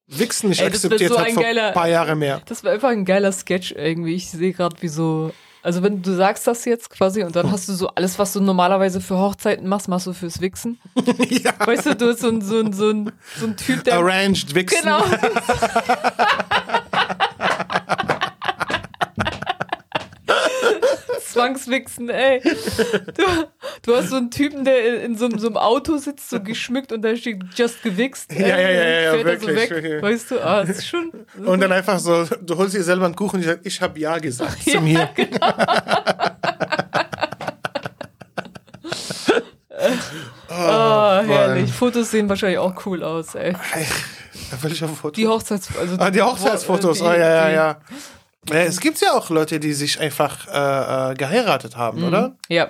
Wichsen nicht Ey, akzeptiert so hat ein vor geiler- ein paar Jahre mehr. das war einfach ein geiler Sketch irgendwie. Ich sehe gerade, wie so. Also, wenn du sagst das jetzt quasi und dann hast du so alles, was du normalerweise für Hochzeiten machst, machst du fürs Wichsen. ja. Weißt du, du bist so ein, so ein, so ein, so ein Typ, der. Arranged Wichsen. Genau. Zwangswichsen, ey. Du, du hast so einen Typen, der in so, einem- so einem Auto sitzt, so geschmückt und da steht just gewichst. Ja, ja, ja, ja, ja, fährt er so wirklich, weg. wirklich. Weißt du, ah, das ist schon. Und dann einfach so, du holst dir selber einen Kuchen und ich sag, ich habe ja gesagt zu mir. Ah, herrlich. Mann. Fotos sehen wahrscheinlich auch cool aus, ey. Welcher Foto? Die Hochzeits... Also Ah, die Hochzeitsfotos, die- oh, ja, ja, die- ja. Ja, Es gibt ja auch Leute, die sich einfach äh, äh, geheiratet haben, Mhm. oder? Ja,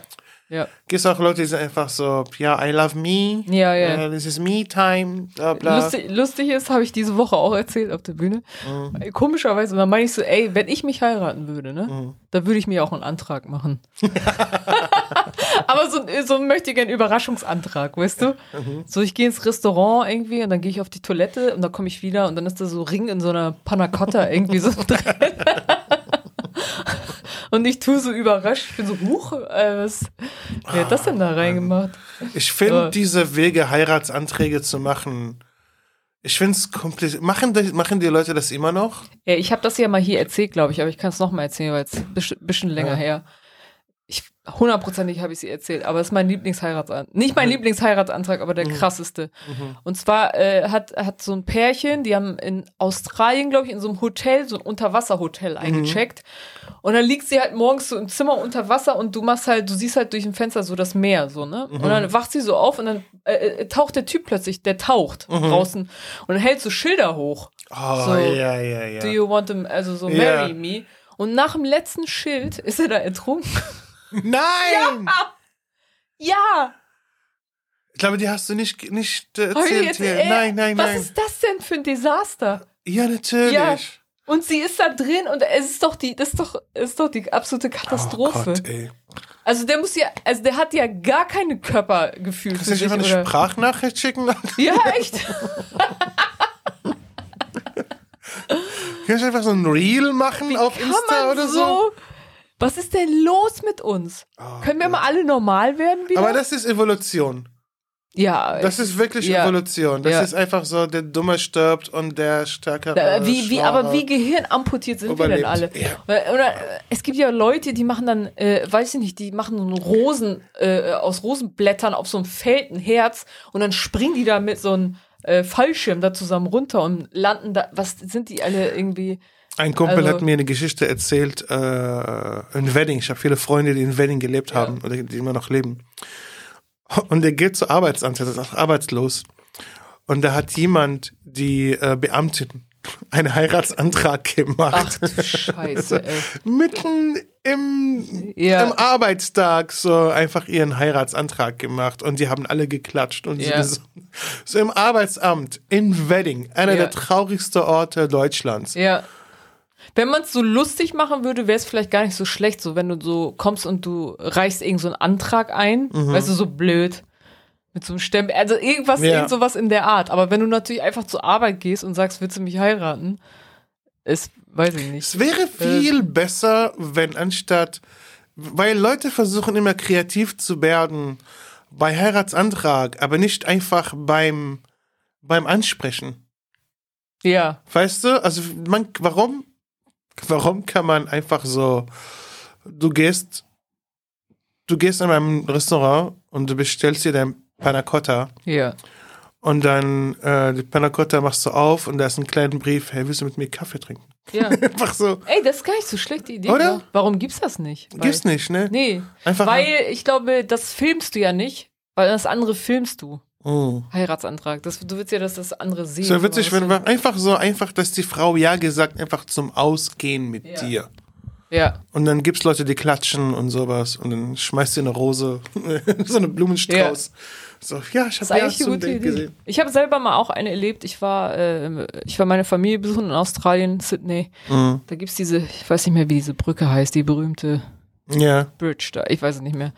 ja. Gibt es auch Leute, die sind einfach so, ja, I love me. Ja, ja. Äh, this is me time, bla bla. Lustig, lustig ist, habe ich diese Woche auch erzählt auf der Bühne. Mhm. Komischerweise, da meine ich so, ey, wenn ich mich heiraten würde, ne, Mhm. da würde ich mir auch einen Antrag machen. Aber so, so möchte ich einen Überraschungsantrag, weißt du? Mhm. So, ich gehe ins Restaurant irgendwie und dann gehe ich auf die Toilette und dann komme ich wieder und dann ist da so Ring in so einer Panna Cotta irgendwie so drin. Und ich tue so überrascht, ich bin so, huch, äh, was, wer hat das denn da reingemacht? Ich finde Ja. diese Wege, Heiratsanträge zu machen, ich finde es kompliziert. Machen die, machen die Leute das immer noch? Ja, ich habe das ja mal hier erzählt, glaube ich, aber ich kann es nochmal erzählen, weil es ein bisschen, bisschen länger Ja. her. Ich, hundertprozentig habe ich sie erzählt, aber es ist mein Lieblingsheiratsantrag. Nicht mein Lieblingsheiratantrag, aber der krasseste. Und zwar äh, hat, hat so ein Pärchen, die haben in Australien, glaube ich, in so einem Hotel, so ein Unterwasserhotel eingecheckt. Und dann liegt sie halt morgens so im Zimmer unter Wasser und du machst halt, du siehst halt durch ein Fenster so das Meer, so, ne? Und dann wacht sie so auf und dann äh, äh, taucht der Typ plötzlich, der taucht draußen und dann hält so Schilder hoch. Oh, So, ja, ja, ja. Do you want to, also so marry me? Und nach dem letzten Schild ist er da ertrunken. Nein! Ja! Ich glaube, die hast du nicht, nicht äh, erzählt hier. ey, nein, nein, Was nein. ist das denn für ein Desaster? Ja, natürlich. Ja. Und sie ist da drin und es ist doch die, das ist doch, ist doch die absolute Katastrophe. Oh Gott, ey. also der muss ja, also der hat ja gar keine Körpergefühl Kannst du nicht einfach eine oder? Sprachnachricht schicken? Ja, echt? Kannst du einfach so ein Reel machen auf Kann Insta oder so? so? Was ist denn los mit uns? Oh Können wir Gott. mal alle normal werden wieder? Aber das ist Evolution. ja, Das ist wirklich Ja. Evolution. Das Ja. ist einfach so, der Dumme stirbt und der Stärkere. Da, wie, wie, aber wie gehirnamputiert sind wir denn überlebt. alle? Ja. Oder, es gibt ja Leute, die machen dann, äh, weiß ich nicht, die machen so einen Rosen, äh, aus Rosenblättern auf so einem Feld ein Herz und dann springen die da mit so einem äh, Fallschirm da zusammen runter und landen da. Was sind die alle irgendwie? Ein Kumpel Also- hat mir eine Geschichte erzählt, äh, in Wedding. Ich habe viele Freunde, die in Wedding gelebt haben oder die immer noch leben. Und der geht zur Arbeitsamt, er ist auch arbeitslos. Und da hat jemand, die äh, Beamtin, einen Heiratsantrag gemacht. Ach du Scheiße, ey. Mitten im, Ja. im Arbeitstag so einfach ihren Heiratsantrag gemacht und die haben alle geklatscht und Ja. so, so im Arbeitsamt in Wedding, einer Ja. der traurigsten Orte Deutschlands. Ja. Wenn man es so lustig machen würde, wäre es vielleicht gar nicht so schlecht, so wenn du so kommst und du reichst irgend so einen Antrag ein, weißt du, so blöd. Mit so einem Stempel, also irgendwas, Ja. irgend sowas in der Art. Aber wenn du natürlich einfach zur Arbeit gehst und sagst, willst du mich heiraten, ist, weiß ich nicht. Es wäre viel besser, wenn anstatt, weil Leute versuchen immer kreativ zu werden bei Heiratsantrag, aber nicht einfach beim, beim Ansprechen. Ja, Weißt du, also man, warum, warum kann man einfach so, du gehst, du gehst in einem Restaurant und du bestellst dir dein Panna Cotta ja. und dann äh, die Panna Cotta machst du auf und da ist ein kleiner Brief, hey, willst du mit mir Kaffee trinken? Ja. Einfach so, Ey, das ist gar nicht so schlecht, die Idee. Oder? ne? Warum gibt's das nicht? Weil- gibt's nicht, ne? Nee. Einfach Weil ich glaube, das filmst du ja nicht, weil das andere filmst du. Oh. Heiratsantrag. Das, du willst ja, dass das andere sehen. So witzig, wenn wir einfach so einfach, dass die Frau ja gesagt, einfach zum Ausgehen mit Ja. dir. Ja. Und dann gibt's Leute, die klatschen und sowas und dann schmeißt dir eine Rose, so eine Blumenstrauß. So, ja, ich habe ja zum Date gesehen. Ich habe selber mal auch eine erlebt. Ich war, äh, ich war meine Familie besuchen in Australien, Sydney. Mhm. Da gibt's diese, ich weiß nicht mehr, wie diese Brücke heißt, die berühmte Ja. Bridge da. Ich weiß es nicht mehr.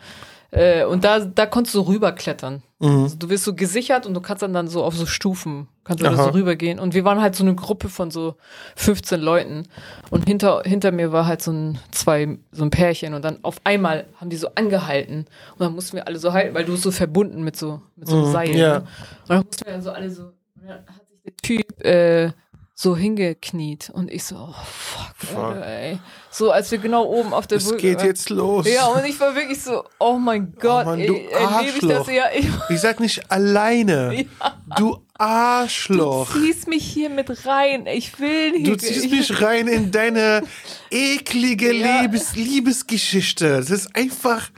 Äh, und da, da konntest du rüberklettern. Mhm. Also du wirst so gesichert und du kannst dann, dann so auf so Stufen, kannst du so rübergehen. Und wir waren halt so eine Gruppe von so 15 Leuten. Und hinter, hinter mir war halt so ein, zwei, so ein Pärchen. Und dann auf einmal haben die so angehalten. Und dann mussten wir alle so halten, weil du so verbunden mit so, mit so einem Mhm, Seil. ja. Ne? Und dann mussten wir dann so alle so, und dann hat sich der Typ, äh, so hingekniet. Und ich so, oh fuck, Fuck. Ey. So, als wir genau oben auf der Es Brücke geht waren. jetzt los. Ja, und ich war wirklich so, oh mein Gott, Mann, ey, du erlebe ich das ja. Ich, Ich sag nicht alleine. ja. Du Arschloch. Du ziehst mich hier mit rein. Ich will nicht. Du ziehst ich, mich rein in deine eklige Ja. Liebes Liebesgeschichte. Das ist einfach,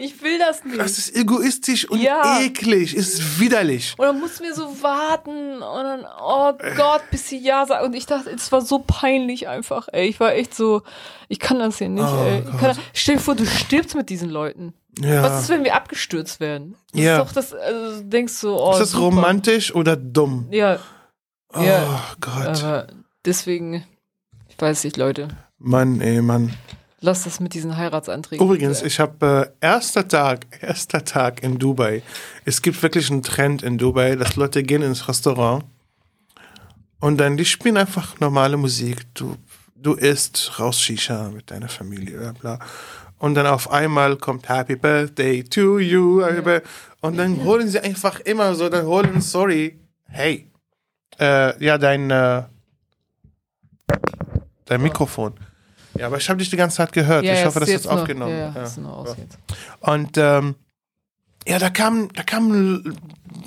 Ich will das nicht. das ist egoistisch und Ja. eklig, ist widerlich. und dann mussten wir so warten und dann, oh Gott, bis sie Ja sagt. Und ich dachte, es war so peinlich einfach, ey. Ich war echt so, ich kann das hier nicht, Oh ey. Ich kann, stell dir vor, du stirbst mit diesen Leuten. Ja. Was ist, wenn wir abgestürzt werden? Das Ja. ist doch das, also, du denkst so, oh. ist das super. romantisch oder dumm? Ja, Oh Ja. Gott. aber deswegen, ich weiß nicht, Leute. Mann, ey, Mann. Lass das mit diesen Heiratsanträgen. Übrigens, ich habe äh, erster Tag, erster Tag in Dubai. Es gibt wirklich einen Trend in Dubai, dass Leute gehen ins Restaurant und dann die spielen einfach normale Musik. Du, du isst raus Shisha mit deiner Familie, bla bla. Und dann auf einmal kommt Happy Birthday to you. Bir- Und dann holen sie einfach immer so, dann holen, sorry, hey, äh, ja, dein, äh, dein Mikrofon. Ja, aber ich habe dich die ganze Zeit gehört. Ja, ich hoffe, das ist jetzt noch- aufgenommen. Ja, ja, aus. Und ähm, ja, da kamen, da kamen,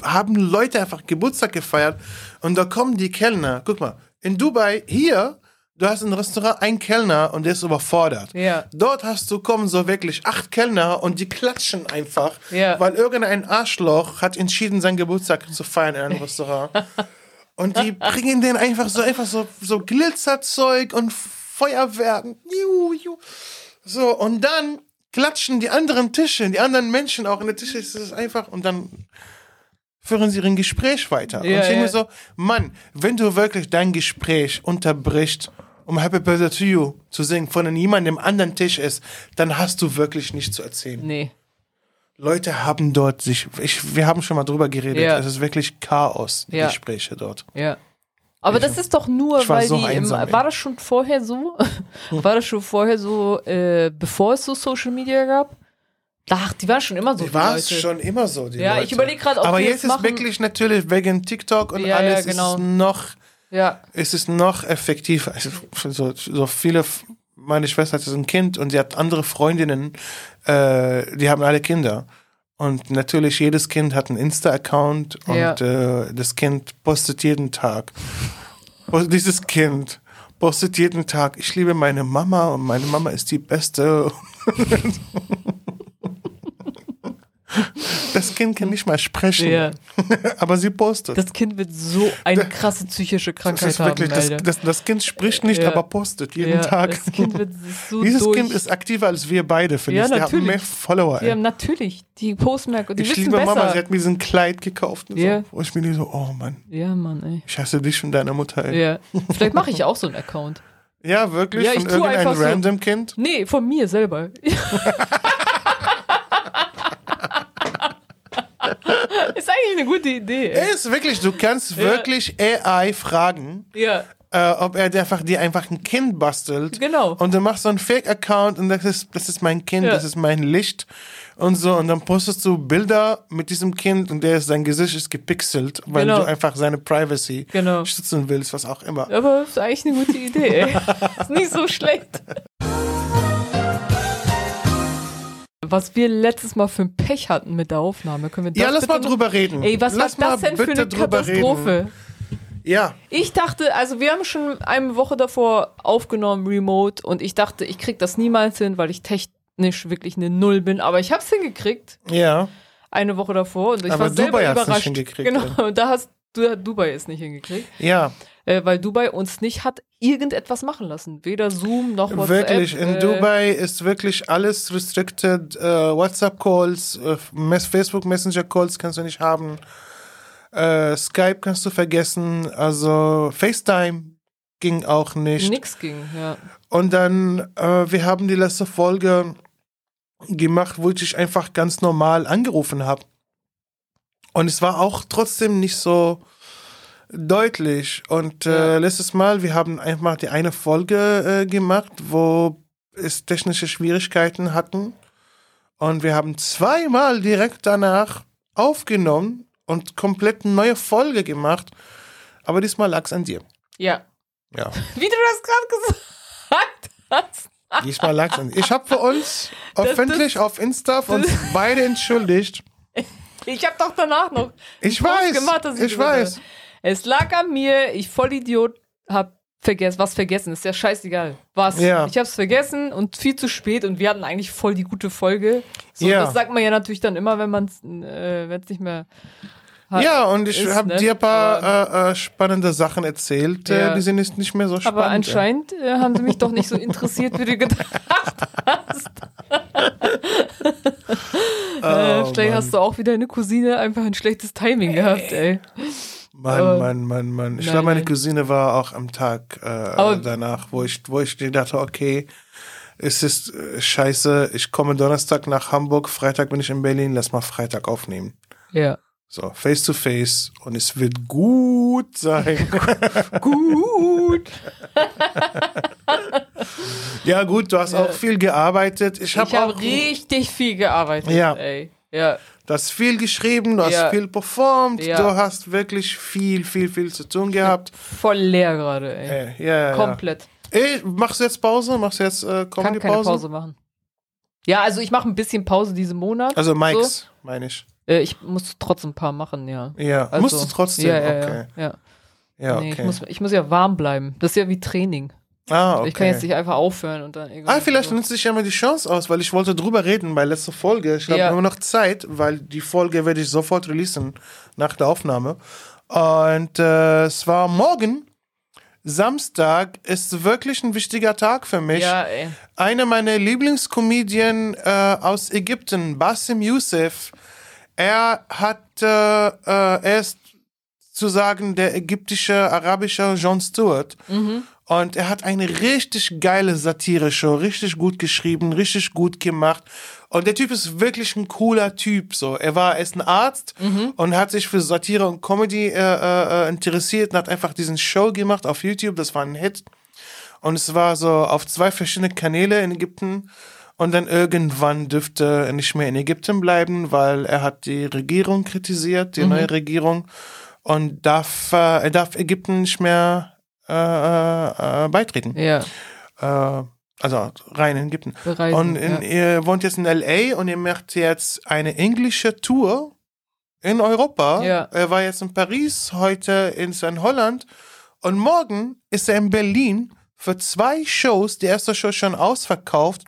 haben Leute einfach Geburtstag gefeiert und da kommen die Kellner. Guck mal, in Dubai, hier, du hast ein Restaurant, ein Kellner und der ist überfordert. Ja. Dort hast du, kommen so wirklich acht Kellner und die klatschen einfach, Ja. weil irgendein Arschloch hat entschieden, seinen Geburtstag zu feiern in einem Restaurant. Und die bringen den einfach so, einfach so, so Glitzerzeug und Feuerwerken. Juhu, juhu. So, und dann klatschen die anderen Tische, die anderen Menschen auch in den Tische. Es ist einfach, und dann führen sie ein Gespräch weiter. und Ja, ich denke ja. mir so, Mann, wenn du wirklich dein Gespräch unterbrichst, um Happy Birthday to you zu singen, von jemandem anderen Tisch ist, dann hast du wirklich nichts zu erzählen. Nee. Leute haben dort sich, ich, wir haben schon mal drüber geredet, Ja. es ist wirklich Chaos, die. Gespräche dort. Ja. Aber das ist doch nur, ich war weil so die im, einsam, ey. war das schon vorher so? war das schon vorher so, äh, bevor es so Social Media gab? Ach, die waren schon immer so. Die war es Leute. schon immer so, die Ja, Leute. ich überleg grad, ob Aber jetzt ist wirklich natürlich wegen TikTok und Ja, ja, alles genau. ist es noch, Ja, es ist noch effektiver. Also, so, so viele, meine Schwester hat ein Kind und sie hat andere Freundinnen, äh, die haben alle Kinder. Und natürlich, jedes Kind hat einen Insta-Account und Ja. äh, das Kind postet jeden Tag. Dieses Kind postet jeden Tag, ich liebe meine Mama und meine Mama ist die Beste. Das Kind kann nicht mal sprechen, Ja. aber sie postet. Das Kind wird so eine krasse psychische Das Krankheit ist wirklich, haben, das, das, das Kind spricht nicht, Ja. aber postet jeden ja, Tag. Das Kind so Dieses durch. Kind ist aktiver als wir beide, finde Ja, ich. Die haben natürlich. mehr Follower. die haben natürlich, die posten mehr, die ich liebe besser. Mama, sie hat mir diesen Kleid gekauft. Und Ja. so. Und ich bin so, oh Mann, ja, Mann, ey. ich hasse dich und deine Mutter. Ey. Ja. Vielleicht mache ich auch so einen Account. Ja, wirklich? Ja, ich Von tue irgendeinem einfach so. random Kind? Nee, von mir selber. Ist eigentlich eine gute Idee. Ey. Ist wirklich, du kannst wirklich AI fragen, Ja, äh, ob er dir einfach, dir einfach ein Kind bastelt. genau. Und du machst so einen Fake-Account und das ist, das ist mein Kind, Ja. das ist mein Licht und so. Und dann postest du Bilder mit diesem Kind und der ist, sein Gesicht ist gepixelt, weil Genau. du einfach seine Privacy Genau. schützen willst, was auch immer. Aber ist eigentlich eine gute Idee, ey. ist nicht so schlecht. Was wir letztes Mal für ein Pech hatten mit der Aufnahme, können wir das Ja, lass mal drüber reden. Ey, was lass war das denn für eine Katastrophe? Reden. Ja, Ich dachte, also wir haben schon eine Woche davor aufgenommen, remote, und ich dachte, ich krieg das niemals hin, weil ich technisch wirklich eine Null bin, aber ich hab's hingekriegt, ja. eine Woche davor, und ich Aber war selber Dubai nicht überrascht. hingekriegt, genau, da hast du Dubai es nicht hingekriegt, Ja, äh, weil Dubai uns nicht hat irgendetwas machen lassen, weder Zoom noch WhatsApp. wirklich. In äh, Dubai ist wirklich alles restricted. Äh, WhatsApp-Calls, äh, Mess- Facebook-Messenger-Calls kannst du nicht haben. Äh, Skype kannst du vergessen. Also FaceTime ging auch nicht. Nix ging, ja. Und dann, äh, wir haben die letzte Folge gemacht, wo ich dich einfach ganz normal angerufen habe. Und es war auch trotzdem nicht so deutlich. Und äh, Ja. letztes Mal, wir haben einfach die eine Folge äh, gemacht, wo es technische Schwierigkeiten hatten. Und wir haben zweimal direkt danach aufgenommen und komplett eine neue Folge gemacht. Aber diesmal lag es an dir. Ja. Ja. Wie du das gerade gesagt hast. Diesmal lag's an. Ich habe für uns öffentlich auf Insta uns beide entschuldigt. Ich habe doch danach noch Ich weiß, gemacht, ich drüber- weiß. Es lag an mir, ich Vollidiot hab vergessen, was vergessen, ist ja scheißegal. Was? Ja. Ich hab's vergessen und viel zu spät und wir hatten eigentlich voll die gute Folge. So, Ja. das sagt man ja natürlich dann immer, wenn man es äh, wenn's nicht mehr hat. Ja, und ich habe ne? dir ein paar äh, äh, spannende Sachen erzählt. Ja. Äh, die sind jetzt nicht mehr so spannend. Aber anscheinend äh, haben sie mich doch nicht so interessiert, wie du gedacht hast. äh, Oh, vielleicht Mann. hast du auch wie deine Cousine einfach ein schlechtes Timing gehabt, ey. Mann, Aber- Mann, Mann, Mann. Ich glaube, meine. Cousine war auch am Tag äh, danach, wo ich, wo ich dachte, okay, es ist äh, scheiße, ich komme Donnerstag nach Hamburg, Freitag bin ich in Berlin, lass mal Freitag aufnehmen. Ja. So, face to face und es wird gut sein. Gut. ja, gut, du hast Ja. auch viel gearbeitet. Ich habe habe auch richtig viel gearbeitet, Ja. ey. Ja. Du hast viel geschrieben, du hast Ja. viel performt, Ja. du hast wirklich viel, viel, viel zu tun gehabt. Voll leer gerade, ey. Äh, ja. Komplett. Ey, machst du jetzt Pause? Machst du jetzt äh, Kann Comedy keine Pause? Pause machen. Ja, also ich mache ein bisschen Pause diesen Monat. Also Mikes, meine ich. Äh, ich muss trotzdem ein paar machen, ja. Ja, Also, musst du trotzdem. Ja, ja, okay. ja. ja. Ja, Nee, okay. ich, muss, ich muss ja warm bleiben. Das ist ja wie Training. Ah, okay. Ich kann jetzt nicht einfach aufhören und dann irgendwie. Ah, vielleicht so. nutze ich ja mal die Chance aus, weil ich wollte drüber reden bei letzter Folge. Ich habe Ja. immer noch Zeit, weil die Folge werde ich sofort releasen nach der Aufnahme. Und äh, es war morgen, Samstag, ist wirklich ein wichtiger Tag für mich. Ja, ey. Einer meiner Lieblingscomedien äh, aus Ägypten, Basim Youssef, er hat, äh, äh, er ist zu sagen der ägyptische, arabische Jon Stewart. Und er hat eine richtig geile Satire-Show, richtig gut geschrieben, richtig gut gemacht. Und der Typ ist wirklich ein cooler Typ. So, er war, er ist ein Arzt und hat sich für Satire und Comedy äh, äh, interessiert und hat einfach diesen Show gemacht auf YouTube. Das war ein Hit. Und es war so auf zwei verschiedene Kanäle in Ägypten. Und dann irgendwann dürfte er nicht mehr in Ägypten bleiben, weil er hat die Regierung kritisiert, die neue Regierung. Und darf, äh, er darf Ägypten nicht mehr äh, äh, äh, beitreten. Ja. Äh, also rein in Ägypten. Bereisen, und in, ja. er wohnt jetzt in L.A. und er macht jetzt eine englische Tour in Europa. Ja. Er war jetzt in Paris, heute in, in Holland. Und morgen ist er in Berlin für zwei Shows. Die erste Show ist schon ausverkauft.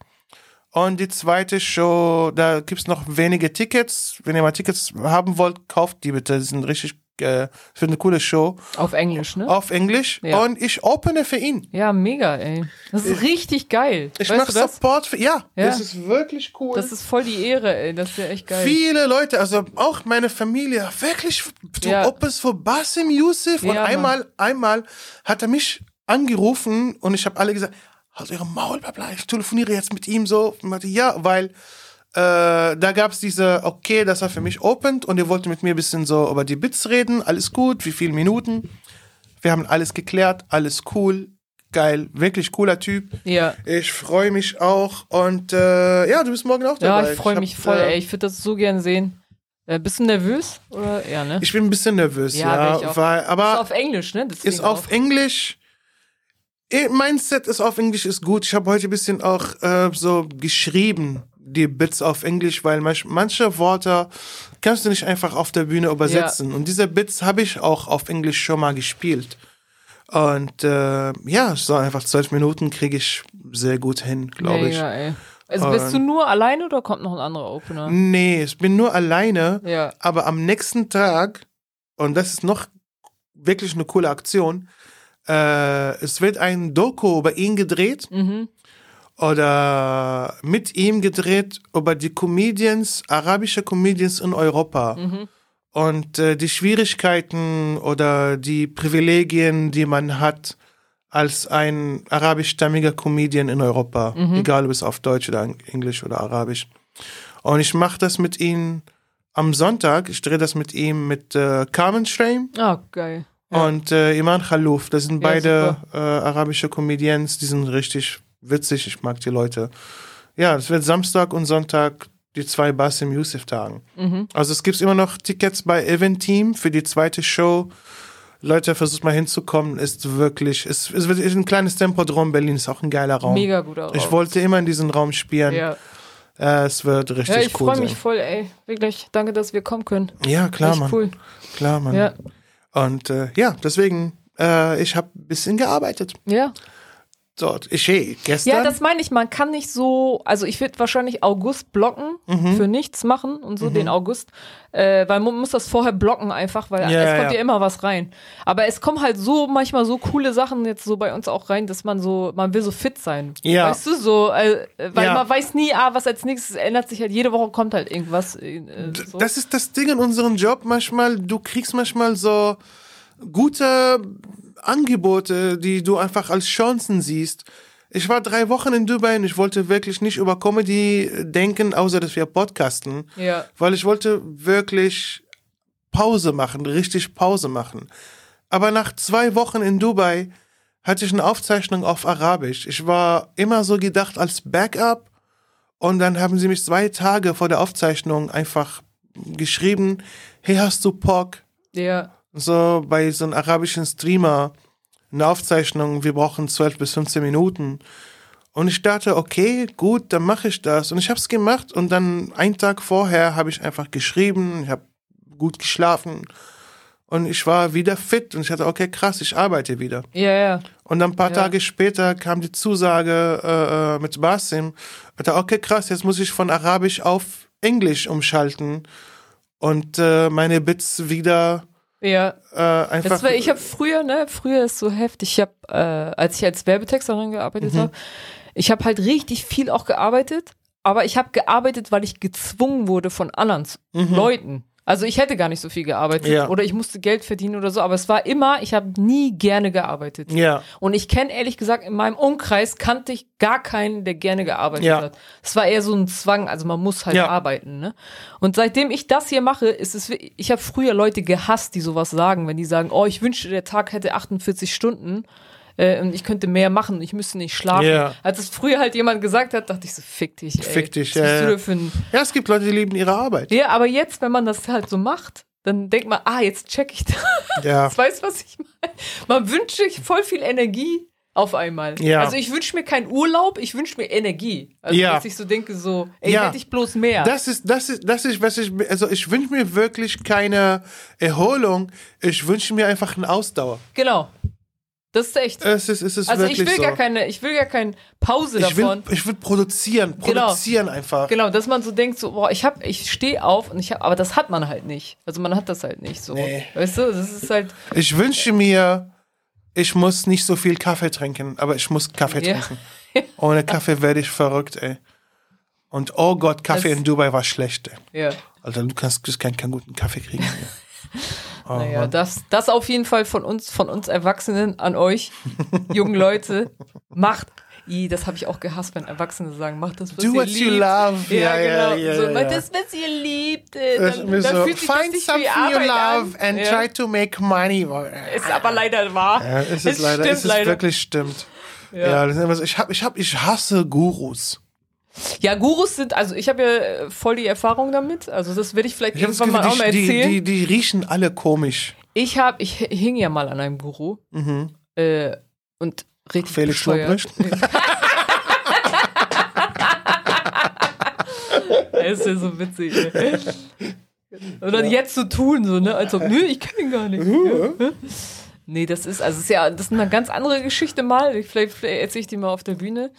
Und die zweite Show, da gibt's noch wenige Tickets. Wenn ihr mal Tickets haben wollt, kauft die bitte. Die sind richtig, äh, für eine coole Show. Auf Englisch, ne? Auf Englisch. Ja. Und ich opene für ihn. Ja, mega, ey. Das ist richtig geil. Ich weißt mache? Support für, ja, Ja. das ist wirklich cool. Das ist voll die Ehre, ey. Das ist ja echt geil. Viele Leute, also auch meine Familie, wirklich, du Ja. operst für Basim Yusuf. Und Ja, Mann. einmal, einmal hat er mich angerufen und ich habe alle gesagt, halt ihre Maul, bla bla, ich telefoniere jetzt mit ihm so. Und meinte, ja, weil äh, da gab es diese, okay, dass er für mich opent und er wollte mit mir ein bisschen so über die Bits reden, alles gut, wie viele Minuten. Wir haben alles geklärt, alles cool, geil, wirklich cooler Typ. Ja. Ich freue mich auch und äh, ja, du bist morgen auch Ja, dabei. ich freue hab, mich voll, äh, ey. Ich würde das so gern sehen. Äh, bist du nervös? Oder? Ja, ne? Ich bin ein bisschen nervös, Ja, ja, ich weil, ist aber auf Englisch, ne? Deswegen ist auf auch. Englisch. Eh, Mein Set ist auf Englisch ist gut. Ich habe heute ein bisschen auch äh, so geschrieben die Bits auf Englisch, weil manch, manche Worte kannst du nicht einfach auf der Bühne übersetzen. Und diese Bits habe ich auch auf Englisch schon mal gespielt. Und äh, ja, so einfach zwölf Minuten kriege ich sehr gut hin, glaube ich. Ey. Also bist du nur alleine oder kommt noch ein anderer Opener? Nee, ich bin nur alleine. Ja. Aber am nächsten Tag, und das ist noch wirklich eine coole Aktion, äh, es wird ein Doku über ihn gedreht Mhm. Oder mit ihm gedreht über die Comedians, arabische Comedians in Europa. Mhm. Und äh, die Schwierigkeiten oder die Privilegien, die man hat als ein arabischstämmiger Comedian in Europa. Mhm. Egal ob es auf Deutsch oder Englisch oder Arabisch. Und ich mache das mit ihm am Sonntag. Ich drehe das mit ihm mit äh, Carmen Stream Ah, geil. Ja. und äh, Iman Khalouf. Das sind Ja, beide äh, arabische Comedians. Die sind richtig witzig. Ich mag die Leute. Ja, es wird Samstag und Sonntag die zwei Basim Youssef Tagen. Mhm. Also es gibt immer noch Tickets bei Event Team für die zweite Show. Leute, versucht mal hinzukommen. Ist wirklich, es, es wird ist ein kleines Tempodrom. Berlin ist auch ein geiler Raum. Mega guter Raum. Ich wollte immer in diesem Raum spielen. Ja, Äh, es wird richtig ja ich cool freue mich voll, ey. Wirklich. Danke, dass wir kommen können. Ja, klar, Echt Mann. cool. Klar, Mann. Ja. Und äh, ja, deswegen, äh, ich habe ein bisschen gearbeitet Ja. Dort. Ich, hey, gestern. Ja, das meine ich, man kann nicht so, also ich würde wahrscheinlich August blocken, Mhm. für nichts machen und so den August, äh, weil man muss das vorher blocken einfach, weil Ja, es kommt ja. ja. immer was rein. Aber es kommen halt so manchmal so coole Sachen jetzt so bei uns auch rein, dass man so, man will so fit sein. Ja. Weißt du, so, äh, weil Ja. man weiß nie, ah, was als nächstes ändert sich halt, jede Woche kommt halt irgendwas. Äh, so. Das ist das Ding in unserem Job manchmal. Du kriegst manchmal so gute Angebote, die du einfach als Chancen siehst. Ich war drei Wochen in Dubai und ich wollte wirklich nicht über Comedy denken, außer dass wir podcasten. ja. Weil ich wollte wirklich Pause machen, richtig Pause machen. Aber nach zwei Wochen in Dubai hatte ich eine Aufzeichnung auf Arabisch. Ich war immer so gedacht als Backup und dann haben sie mich zwei Tage vor der Aufzeichnung einfach geschrieben, hey, hast du Pock? Ja. So bei so einem arabischen Streamer eine Aufzeichnung, wir brauchen 12 bis 15 Minuten. Und ich dachte, okay, gut, dann mache ich das. Und ich habe es gemacht und dann einen Tag vorher habe ich einfach geschrieben, ich habe gut geschlafen und ich war wieder fit und ich hatte, okay, krass, ich arbeite wieder. Ja, ja. Und dann ein paar Ja. Tage später kam die Zusage äh, äh, mit Basim. Ich dachte, okay, krass, jetzt muss ich von Arabisch auf Englisch umschalten und äh, meine Bits wieder Ja. äh, einfach. Das war, ich habe früher, ne, früher ist so heftig. Ich habe, äh, als ich als Werbetexterin gearbeitet Mhm. habe, ich habe halt richtig viel auch gearbeitet, aber ich habe gearbeitet, weil ich gezwungen wurde von anderen Z- Leuten. Also ich hätte gar nicht so viel gearbeitet. Ja. oder ich musste Geld verdienen oder so, aber es war immer, ich habe nie gerne gearbeitet. ja, Und ich kenne ehrlich gesagt, in meinem Umkreis kannte ich gar keinen, der gerne gearbeitet Ja. hat. Es war eher so ein Zwang, also man muss halt Ja. arbeiten. Ne? Und seitdem ich das hier mache, ist es, ich habe früher Leute gehasst, die sowas sagen, wenn die sagen, oh, ich wünschte, der Tag hätte 48 Stunden. Äh, und ich könnte mehr machen, ich müsste nicht schlafen. Ja. Als es früher halt jemand gesagt hat, dachte ich so, fick dich, ey. Fick dich, ja, ja. es gibt Leute, die lieben ihre Arbeit. ja, aber jetzt, wenn man das halt so macht, dann denkt man, ah, jetzt check ich das. Ja, Weißt du, was ich meine? Man wünscht sich voll viel Energie auf einmal. Ja. Also ich wünsche mir keinen Urlaub, ich wünsche mir Energie. Also Ja. dass ich so denke, so, ey, Ja. hätte ich bloß mehr. das ist, das ist, das ist, was ich, also ich wünsche mir wirklich keine Erholung. Ich wünsche mir einfach eine Ausdauer. genau. Das ist echt. Es ist, es ist also ich will so. gar keine, ich will gar keine Pause ich will, davon. ich will produzieren, Genau. produzieren einfach. Genau, dass man so denkt, so, boah, ich hab, ich stehe auf und ich hab, aber das hat man halt nicht. Also man hat das halt nicht so. Nee. Weißt du, das ist halt, Ich wünsche mir, ich muss nicht so viel Kaffee trinken, aber ich muss Kaffee Ja. trinken. Ohne Kaffee werde ich verrückt, ey. Und oh Gott, Kaffee Das- in Dubai war schlecht, ey. ja. Alter, du kannst, du kannst keinen guten Kaffee kriegen. Oh, Naja, Mann. das, das auf jeden Fall von uns, von uns Erwachsenen an euch, jungen Leute, macht. I, das habe ich auch gehasst, wenn Erwachsene sagen, macht das, was Do ihr what liebt. you love. Ja, Ja, ja, genau. ja, so, ja, macht ja. das, was ihr liebt. äh, Das Dann, ist dann so, fühlt sich das find nicht something wie you love an. and ja. try to make money. Ist aber leider wahr. Ja, es ist leider, stimmt es ist leider. wirklich stimmt. Ja. Ja, das ist immer so, ich hab, ich hab, ich hasse Gurus. Ja, Gurus sind, also ich habe ja äh, voll die Erfahrung damit. Also das werde ich vielleicht Ich irgendwann mal auch mal die, die, erzählen. die, die riechen alle komisch. Ich habe, ich hing ja mal an einem Guru Mhm. äh, und richtig Felix. Lobrecht. Das ist ja so witzig. Ey. Und dann jetzt so tun, so, ne? Als ob, nö, ich kenne ihn gar nicht. Ja. Nee, das ist, also, ist ja, das ist eine ganz andere Geschichte mal. Ich- Vielleicht, vielleicht erzähle ich die mal auf der Bühne.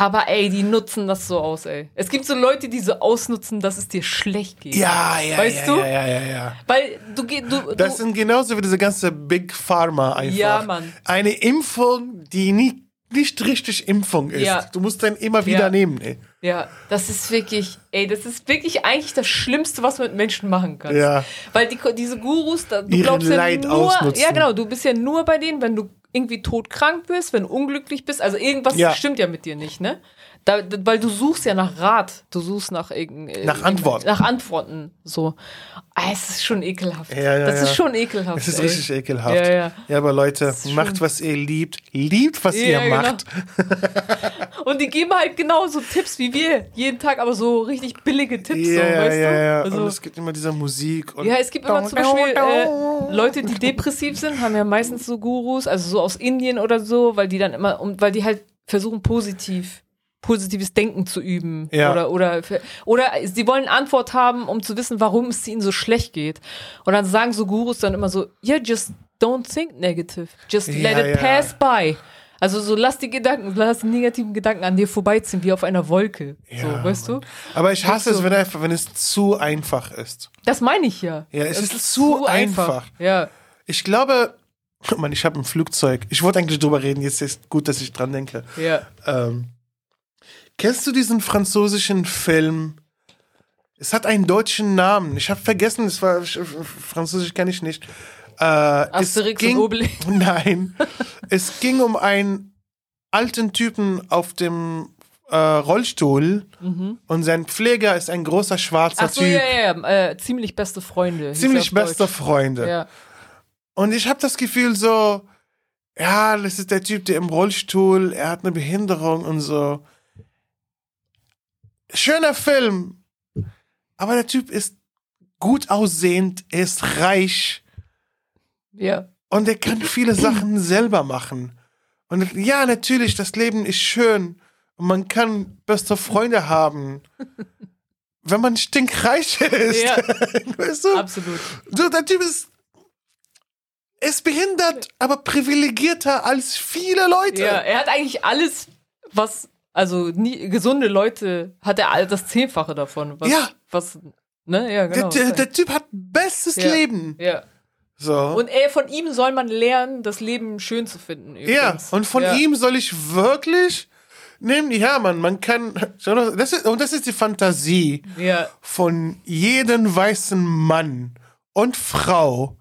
Aber ey, die nutzen das so aus, ey. Es gibt so Leute, die so ausnutzen, dass es dir schlecht geht. Ja, ja, Weißt ja, du? ja, ja, ja, ja. Weil du gehst, du, Das du sind genauso wie diese ganze Big Pharma einfach. Ja, Mann. Eine Impfung, die nie, nicht richtig Impfung ist. Ja. Du musst dann immer wieder Ja. nehmen, ey. Ja, das ist wirklich, ey, das ist wirklich eigentlich das Schlimmste, was man mit Menschen machen kann. Ja. Weil die, diese Gurus, da, du Ihren glaubst ja Leid nur, ausnutzen. ja genau, du bist ja nur bei denen, wenn du irgendwie todkrank bist, wenn du unglücklich bist, also irgendwas Ja. stimmt ja mit dir nicht, ne? Da, da, weil du suchst ja nach Rat, du suchst nach irgendein, Nach Antworten. Nach Antworten, so. Ah, es ist schon ekelhaft. Ja, ja, das ja. ist schon ekelhaft. Es ist ey. richtig ekelhaft. Ja, ja. Ja, aber Leute, macht, was ihr liebt. Liebt, was ihr genau. macht. Und die geben halt genauso Tipps wie wir, jeden Tag, aber so richtig billige Tipps, so, Ja, weißt ja, du? ja. Also, und es gibt immer diese Musik. Und Ja, es gibt immer zum Beispiel äh, Leute, die depressiv sind, haben ja meistens so Gurus, also so aus Indien oder so, weil die dann immer, weil die halt versuchen positiv, positives Denken zu üben. Ja. Oder, oder, oder sie wollen eine Antwort haben, um zu wissen, warum es ihnen so schlecht geht. Und dann sagen so Gurus dann immer so, yeah, just don't think negative. Just Ja, let it ja. pass by. Also so lass die Gedanken, lass die negativen Gedanken an dir vorbeiziehen, wie auf einer Wolke. Ja, so, weißt du? Aber ich hasse es, wenn, einfach, wenn es zu einfach ist. Das meine ich ja. Ja, es Das ist zu einfach. Ja. Ich glaube, Mann, ich habe ein Flugzeug. Ich wollte eigentlich drüber reden, jetzt ist gut, dass ich dran denke. Ja. Ähm, kennst du diesen französischen Film? Es hat einen deutschen Namen. Ich habe vergessen, es war Französisch kenne ich nicht. Äh, Asterix es ging, und Obelix. Nein, es ging um einen alten Typen auf dem äh, Rollstuhl und sein Pfleger ist ein großer schwarzer Mhm. Ach so, Typ. ja, ja, ja. Äh, ziemlich beste Freunde. Ziemlich beste Deutsch. Freunde. Ja. Und ich habe das Gefühl so, ja, das ist der Typ, der im Rollstuhl, er hat eine Behinderung und so. Schöner Film, aber der Typ ist gut aussehend, er ist reich ja. und er kann viele Sachen selber machen. Und ja, natürlich, das Leben ist schön und man kann beste Freunde haben, wenn man stinkreich ist. Ja, weißt du? absolut. So, der Typ ist, ist behindert, aber privilegierter als viele Leute. Ja, er hat eigentlich alles, was, also nie, gesunde Leute, hat er all das Zehnfache davon. Was, Ja. Was, ne, ja, genau. der, der, der Typ hat bestes Ja. Leben. ja. So. Und er, von ihm soll man lernen, das Leben schön zu finden. ja, Übrigens. und von ja. ihm soll ich wirklich nehmen, ja, man, man kann, das ist, und das ist die Fantasie Ja, von jedem weißen Mann und Frau,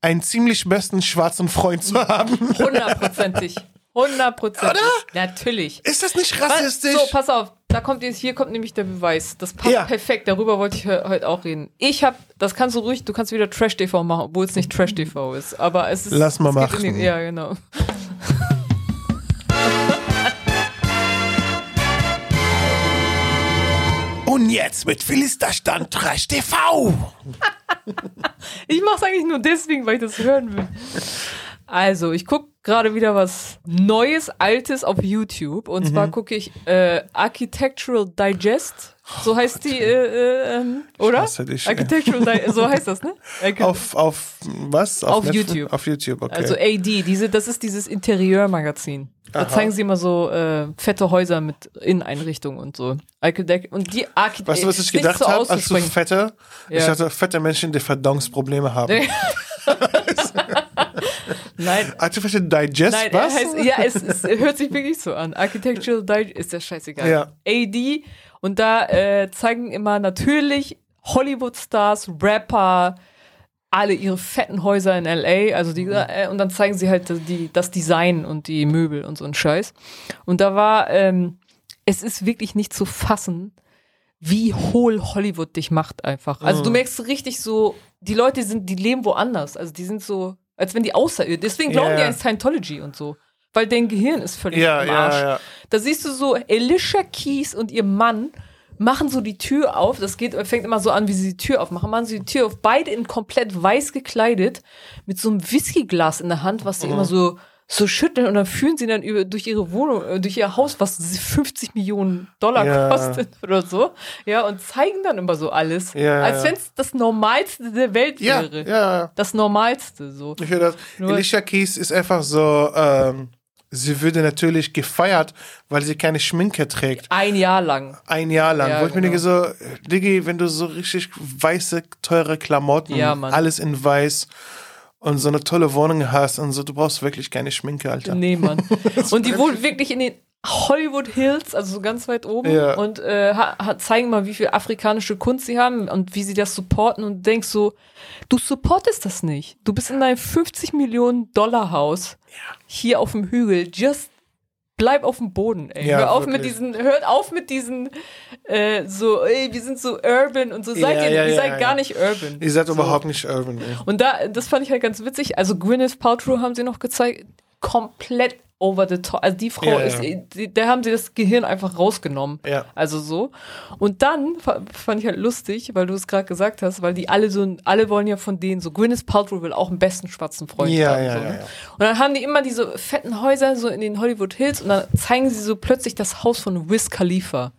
einen ziemlich besten schwarzen Freund zu haben. hundertprozentig. Hundertprozentig. Oder? Natürlich. Ist das nicht rassistisch? So, pass auf. Da kommt jetzt, hier kommt nämlich der Beweis. Das passt Ja. perfekt. Darüber wollte ich he- heute auch reden. Ich habe, das kannst du ruhig, du kannst wieder Trash TV machen, obwohl es nicht Trash TV ist. Aber es ist. Lass mal machen. Die, ja, genau. Und jetzt mit Philisterstand Trash TV. Ich mache es eigentlich nur deswegen, weil ich das hören will. Also, ich gucke gerade wieder was Neues, Altes auf YouTube. Und Mhm. zwar gucke ich äh, Architectural Digest. So heißt die, äh, äh, ähm, oder? dich, ey. Architectural, Di so heißt das, ne? Auf, auf was? Auf Netflix? YouTube. Auf YouTube, okay. Also AD, diese, das ist dieses Interieurmagazin. Da Aha. zeigen sie immer so äh, fette Häuser mit Inneneinrichtungen und so. Und die Architekt. weißt du, was ich gedacht habe, als du fette? Ich Ja. dachte, fette Menschen, die Verdauungsprobleme haben. Nein, Artificial Digest, Nein, was? heißt, ja, es, es hört sich wirklich so an. Architectural Digest ist ja scheißegal. Ja. AD und da äh, zeigen immer natürlich Hollywood-Stars, Rapper, alle ihre fetten Häuser in LA, also die, äh, und dann zeigen sie halt die, das Design und die Möbel und so ein Scheiß. Und da war, ähm, es ist wirklich nicht zu fassen, wie hohl Hollywood dich macht einfach. Also du merkst richtig so, die Leute sind, die leben woanders. Also die sind so, als wenn die außerirdisch. Deswegen glauben Ja, die ja. an Scientology und so. Weil dein Gehirn ist völlig Ja, im ja, Arsch. ja. Da siehst du so, Alicia Keys und ihr Mann machen so die Tür auf. Das geht, fängt immer so an, wie sie die Tür aufmachen. Machen sie die Tür auf. Beide in komplett weiß gekleidet, mit so einem Whiskyglas in der Hand, was sie Mhm. immer so, so schütteln und dann führen sie dann über, durch ihre Wohnung, äh, durch ihr Haus, was 50 Millionen Dollar Ja. kostet oder so. Ja, und zeigen dann immer so alles. Ja, als wenn es das Normalste der Welt Ja, wäre. ja. Das Normalste, so. Ich höre das. Nur- Alicia Keys ist einfach so, ähm, sie würde natürlich gefeiert, weil sie keine Schminke trägt. Ein Jahr lang. Ein Jahr lang. Ja, wo ich mir genau. denke so, Diggi, wenn du so richtig weiße, teure Klamotten, Ja, alles in weiß und so eine tolle Wohnung hast und so, du brauchst wirklich keine Schminke, Alter. Nee, Mann. und die wohnen wirklich in den Hollywood Hills, also so ganz weit oben, Ja. und äh, zeigen mal, wie viel afrikanische Kunst sie haben und wie sie das supporten und denkst so, du supportest das nicht. Du bist in deinem 50 Millionen Dollar Haus hier auf dem Hügel. Just bleib auf dem Boden, ey. Ja, Hör auf mit diesen, hört auf mit diesen, äh, so, ey, wir sind so urban und so. Seid Ja, ihr, ja, ihr seid gar nicht urban. Ihr seid so. überhaupt nicht urban, ey. Und da, das fand ich halt ganz witzig. Also Gwyneth Paltrow haben sie noch gezeigt, komplett over the top. Also die Frau Ja, ist, ja. die, da haben sie das Gehirn einfach rausgenommen. Ja. Also so. Und dann fa- fand ich halt lustig, weil du es gerade gesagt hast, weil die alle so, alle wollen ja von denen so, Gwyneth Paltrow will auch einen besten schwarzen Freund Ja, haben. ja, so, ja, ne? ja. Und dann haben die immer diese fetten Häuser so in den Hollywood Hills und dann zeigen sie so plötzlich das Haus von Wiz Khalifa,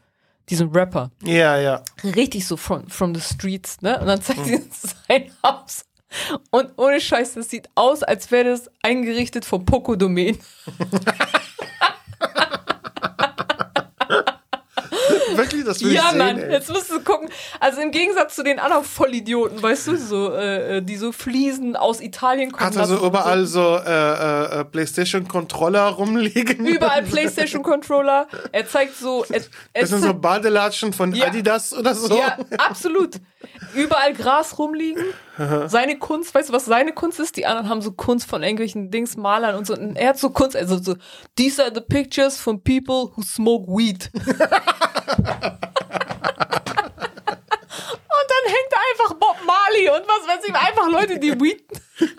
diesem Rapper Ja, ja. richtig so from, from the streets, ne? Und dann zeigt sie uns sein Haus. Und ohne Scheiß, das sieht aus, als wäre das eingerichtet vom Poco Domain. Wirklich, das will Ja, ich sehen, Mann, ey. jetzt musst du gucken. Also im Gegensatz zu den anderen Vollidioten, weißt du, so, äh, äh, die so Fliesen aus Italien kommen Hat er so überall so äh, äh, äh, Playstation-Controller rumliegen? Überall Playstation-Controller. Er zeigt so. Er, er Das sind so Badelatschen von Ja. Adidas oder so. Ja, absolut. Überall Gras rumliegen. Seine Kunst, weißt du, was seine Kunst ist? Die anderen haben so Kunst von irgendwelchen Dings, Malern und so. Und er hat so Kunst, also so, these are the pictures from people who smoke weed. und dann hängt da einfach Bob Marley und was weiß ich, einfach Leute, die Weed.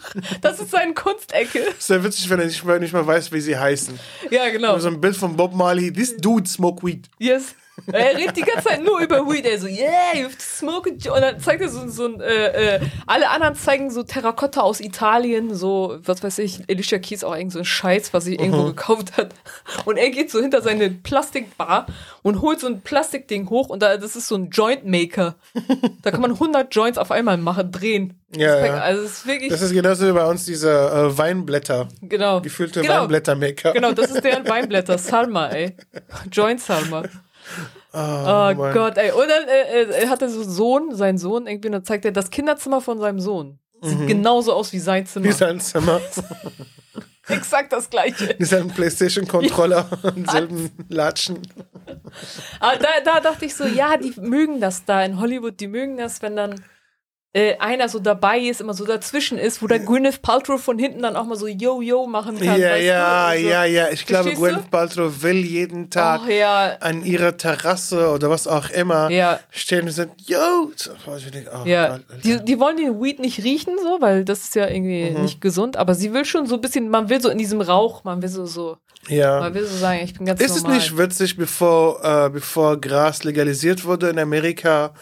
Das ist seine Kunstecke. Ist ja witzig, wenn er nicht mal, nicht mal weiß, wie sie heißen. Ja, genau. So ein Bild von Bob Marley. This dude smoke weed. Yes. Er redet die ganze Zeit nur über Weed. Er so, yeah, you have to smoke it. Und dann zeigt er so, so ein, äh, äh, alle anderen zeigen so Terrakotta aus Italien, so, was weiß ich, Alicia Keys auch irgend so ein Scheiß, was sie irgendwo gekauft hat. Und er geht so hinter seine Plastikbar und holt so ein Plastikding hoch und da, das ist so ein Joint Maker. Da kann man 100 Joints auf einmal machen, drehen. Ja, das ja. Also, es ist wirklich, Das ist genauso wie bei uns diese äh, Weinblätter. genau. Gefüllte genau. Weinblättermaker. Genau, das ist deren Weinblätter. Salma, ey. Joint Salma. Oh, Mann. Gott, ey. Und dann äh, äh, hat er so einen Sohn, seinen Sohn, irgendwie, und dann zeigt er das Kinderzimmer von seinem Sohn. Sieht genauso aus wie sein Zimmer. Wie sein Zimmer. Exakt das gleiche. Wie sein Playstation-Controller und selben Latschen. Aber da, da dachte ich so, ja, die mögen das da in Hollywood, die mögen das, wenn dann äh, einer so dabei ist, immer so dazwischen ist, wo der Gwyneth Paltrow von hinten dann auch mal so Yo-Yo machen kann. Ja, ja, du? So. ja, ja. Ich glaube, Verstehst du? Gwyneth Paltrow will jeden Tag Ach ja, an ihrer Terrasse oder was auch immer Ja. stehen und sagen, yo. Denke, oh Ja, Gott, die, die wollen den Weed nicht riechen, so, weil das ist ja irgendwie Mhm. nicht gesund, aber sie will schon so ein bisschen, man will so in diesem Rauch, man will so, so, ja. man will so sagen, ich bin ganz Ist es normal. nicht witzig, bevor, äh, bevor Gras legalisiert wurde in Amerika,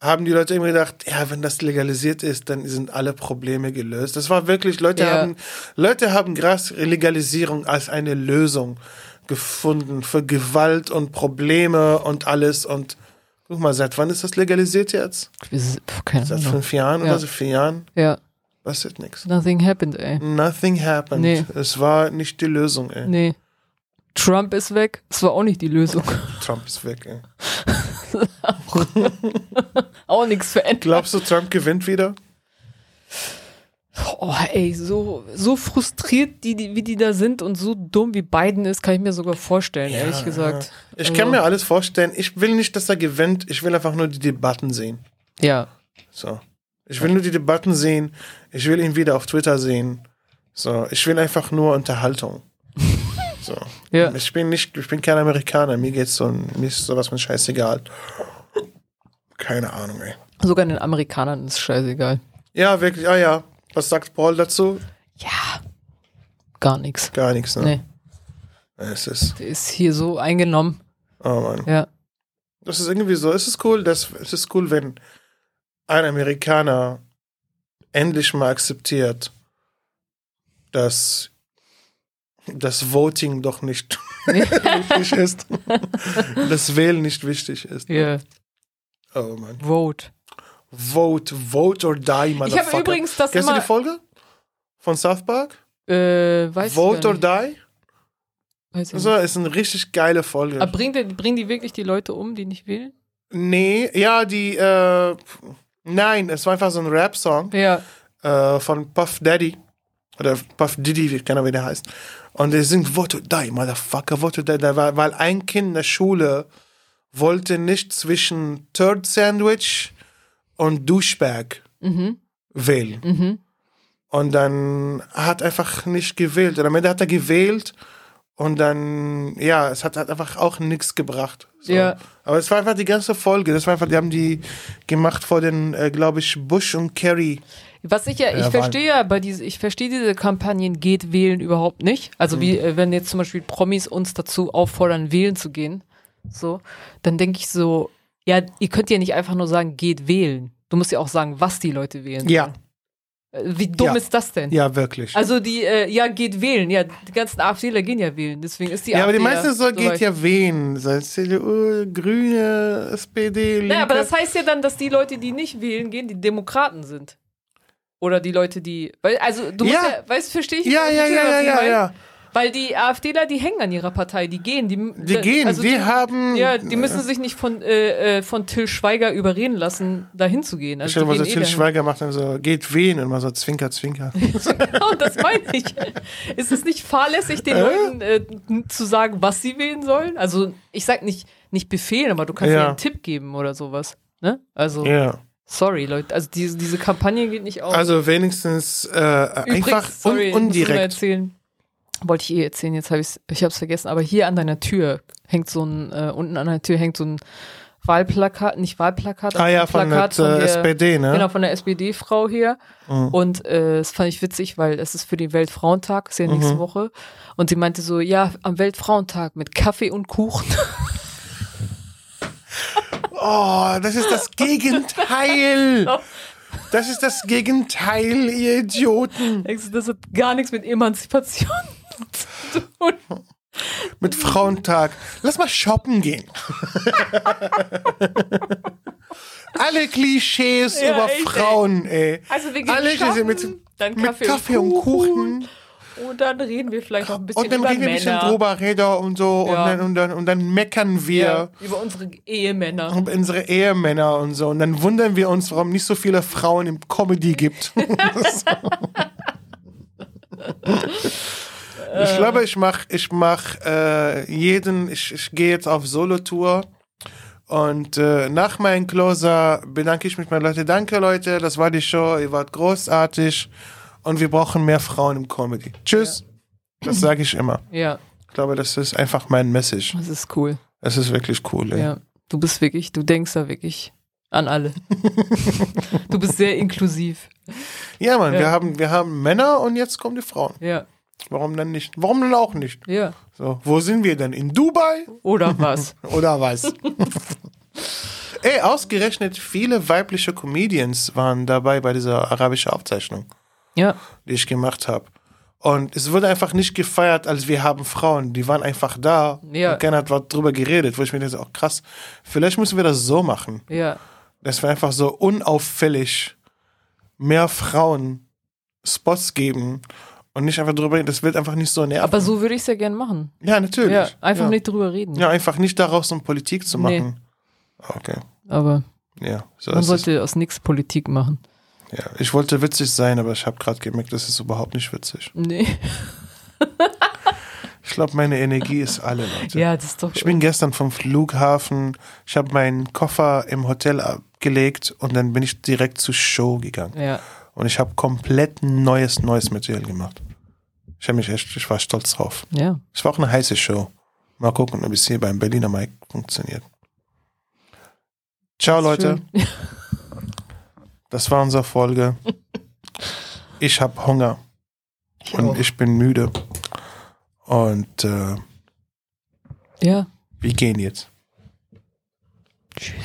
haben die Leute immer gedacht, ja, wenn das legalisiert ist, dann sind alle Probleme gelöst. Das war wirklich, Leute Ja. haben, Leute haben Graslegalisierung als eine Lösung gefunden für Gewalt und Probleme und alles. Und guck mal, seit wann ist das legalisiert jetzt? Keine Seit fünf Jahren Ja. oder so, vier Jahren? Ja, Passiert nichts. nothing happened, ey. Nothing happened. Nee. Es war nicht die Lösung, ey. Nee. Trump ist weg. Das war auch nicht die Lösung. Trump ist weg, ey. auch nichts verändert. Glaubst du, Trump gewinnt wieder? Oh, ey, so, so frustriert, die, die, wie die da sind und so dumm wie Biden ist, kann ich mir sogar vorstellen, ehrlich gesagt. Ich Also- kann mir alles vorstellen. Ich will nicht, dass er gewinnt. Ich will einfach nur die Debatten sehen. Ja. So. Ich will nur die Debatten sehen. Ich will ihn wieder auf Twitter sehen. So. Ich will einfach nur Unterhaltung. So. Ja. Ich bin nicht, ich bin kein Amerikaner. Mir geht's so, mir ist sowas von scheißegal. Keine Ahnung, ey. Sogar den Amerikanern ist scheißegal. Ja, wirklich. Ah ja. Was sagt Paul dazu? Ja. Gar nichts. Gar nichts, ne? Nee. Es ist, Der ist hier so eingenommen. oh Mann. Ja. Das ist irgendwie so. Es ist cool, dass, es ist cool, wenn ein Amerikaner endlich mal akzeptiert, dass das Voting doch nicht wichtig ist. das Wählen nicht wichtig ist. Ja. Oh Mann. Vote. Vote, vote or die, Ich motherfucker. habe übrigens das Kennst du die Folge? Von South Park? äh, weiß Vote or ich nicht. die? Weiß ich Also, nicht. ist eine richtig geile Folge. Aber bringen die, bringen die wirklich die Leute um, die nicht wählen? nee, ja, die, äh, nein, es war einfach so ein Rap-Song. Ja. äh, von Puff Daddy. Oder Puff Diddy, wie keine Ahnung, wie der heißt. Und der singt Vote or Die, Motherfucker, Vote or Die. Weil ein Kind in der Schule wollte nicht zwischen Third Sandwich und Douchebag wählen. Mhm. Und dann hat einfach nicht gewählt. Und am Ende hat er gewählt und dann, ja, es hat, hat einfach auch nichts gebracht. So. Ja. Aber es war einfach die ganze Folge. Das war einfach, die haben die gemacht vor den, äh, glaube ich, Bush und Kerry. Was ich ja, ich Ja, verstehe ja bei diese, ich verstehe diese Kampagnen geht wählen überhaupt nicht. Also wie, Mhm. äh, wenn jetzt zum Beispiel Promis uns dazu auffordern, wählen zu gehen, so, dann denke ich so, ja, ihr könnt ja nicht einfach nur sagen, geht wählen. Du musst ja auch sagen, was die Leute wählen. Ja, sollen. Äh, Wie dumm Ja. ist das denn? ja, wirklich. Also die, äh, ja, geht wählen. Ja, die ganzen AfDler gehen ja wählen. Deswegen ist die Ja, aber die AfD meisten so geht weit. ja wen. So CDU, Grüne, SPD, Linke. Naja, aber das heißt ja dann, dass die Leute, die nicht wählen gehen, die Demokraten sind. Oder die Leute, die. Weil, also, du musst Ja. weißt, verstehe ich? ja, ja, ja, ja, ich ja, ja. Weil die AfDler, die hängen an ihrer Partei, die gehen. Die, Die gehen, also wir haben. Ja, die müssen sich nicht von, äh, äh, von Till Schweiger überreden lassen, dahin zu gehen. Stell Also dir mal so, die gehen Till eh dahin. Schweiger macht dann so, geht wen? Und mal so Zwinker, Zwinker. Genau, das meine ich. Ist es nicht fahrlässig, den Leuten äh, zu sagen, was sie wählen sollen? Also, ich sag nicht, nicht befehlen, aber du kannst Ja. ja einen Tipp geben oder sowas. Ne? Also, ja. Sorry, Leute. Also, diese, diese Kampagne geht nicht auf. Also wenigstens äh, Übrigens, einfach sorry, un undirekt. erzählen. Wollte ich eh erzählen, jetzt habe ich ich hab's vergessen, aber hier an deiner Tür hängt so ein, äh, unten an der Tür hängt so ein Wahlplakat, nicht Wahlplakat, Ah ja, von der Plakat äh, der- SPD, ne? Genau, von der SPD-Frau hier. Mhm. Und äh, das fand ich witzig, weil es ist für den Weltfrauentag, ist ja nächste Mhm. Woche. Und sie meinte so, ja, am Weltfrauentag mit Kaffee und Kuchen. Oh, das ist das Gegenteil. Das ist das Gegenteil, ihr Idioten. Das hat gar nichts mit Emanzipation zu tun. Mit Frauentag. Lass mal shoppen gehen. Alle Klischees Ja, über echt. Frauen, ey. Also wir gehen Alle shoppen, mit, dann mit Kaffee, Kaffee und Kuchen. Und dann reden wir vielleicht noch ein bisschen Und dann über reden wir ein bisschen drüber, Räder und so. Ja. Und, dann, und, dann, und dann meckern wir Ja, über unsere Ehemänner. um unsere Ehemänner und so. Und dann wundern wir uns, warum nicht so viele Frauen im Comedy gibt. ich glaube, ich mach, ich mach äh, jeden, ich, ich gehe jetzt auf Solo-Tour. Und äh, nach meinem Closer bedanke ich mich bei Leute. Danke, Leute, das war die Show. Ihr wart großartig. Und wir brauchen mehr Frauen im Comedy. Tschüss. Das sage ich immer. Ja, Ich glaube, das ist einfach mein Message. das ist cool. Es ist wirklich cool. Ey. Ja, du bist wirklich, du denkst da wirklich an alle. du bist sehr inklusiv. Ja, Mann, Ja. wir haben, wir haben Männer und jetzt kommen die Frauen. Ja, Warum dann nicht? Warum dann auch nicht? ja. So, wo sind wir denn? In Dubai Oder was? oder was? Ey, ausgerechnet viele weibliche Comedians waren dabei bei dieser arabischen Aufzeichnung, ja. die ich gemacht habe. Und es wurde einfach nicht gefeiert, als wir haben Frauen. Die waren einfach da. Ja. Und keiner hat was drüber geredet, wo ich mir denke, auch krass. Vielleicht müssen wir das so machen. Ja. Dass wir einfach so unauffällig mehr Frauen Spots geben und nicht einfach drüber reden. Das wird einfach nicht so nerven. Aber so würde ich es ja gern machen. ja, natürlich. Ja, einfach ja. nicht drüber reden. Ja, einfach nicht daraus so Politik zu Nee. machen. Okay. Aber Ja, so man sollte aus nichts Politik machen. Ja, ich wollte witzig sein, aber ich habe gerade gemerkt, das ist überhaupt nicht witzig. Nee. Ich glaube, meine Energie ist alle, Leute. Ja, das ist doch. Ich bin gestern vom Flughafen, ich habe meinen Koffer im Hotel abgelegt und dann bin ich direkt zur Show gegangen. Ja. Und ich habe komplett neues, neues Material gemacht. Ich habe mich echt, ich war stolz drauf. Ja. Es war auch eine heiße Show. Mal gucken, ob es hier beim Berliner Mike funktioniert. Ciao, Leute. Das war unsere Folge. Ich habe Hunger und auch. ich bin müde. Und äh, Ja. wir gehen jetzt. Tschüss.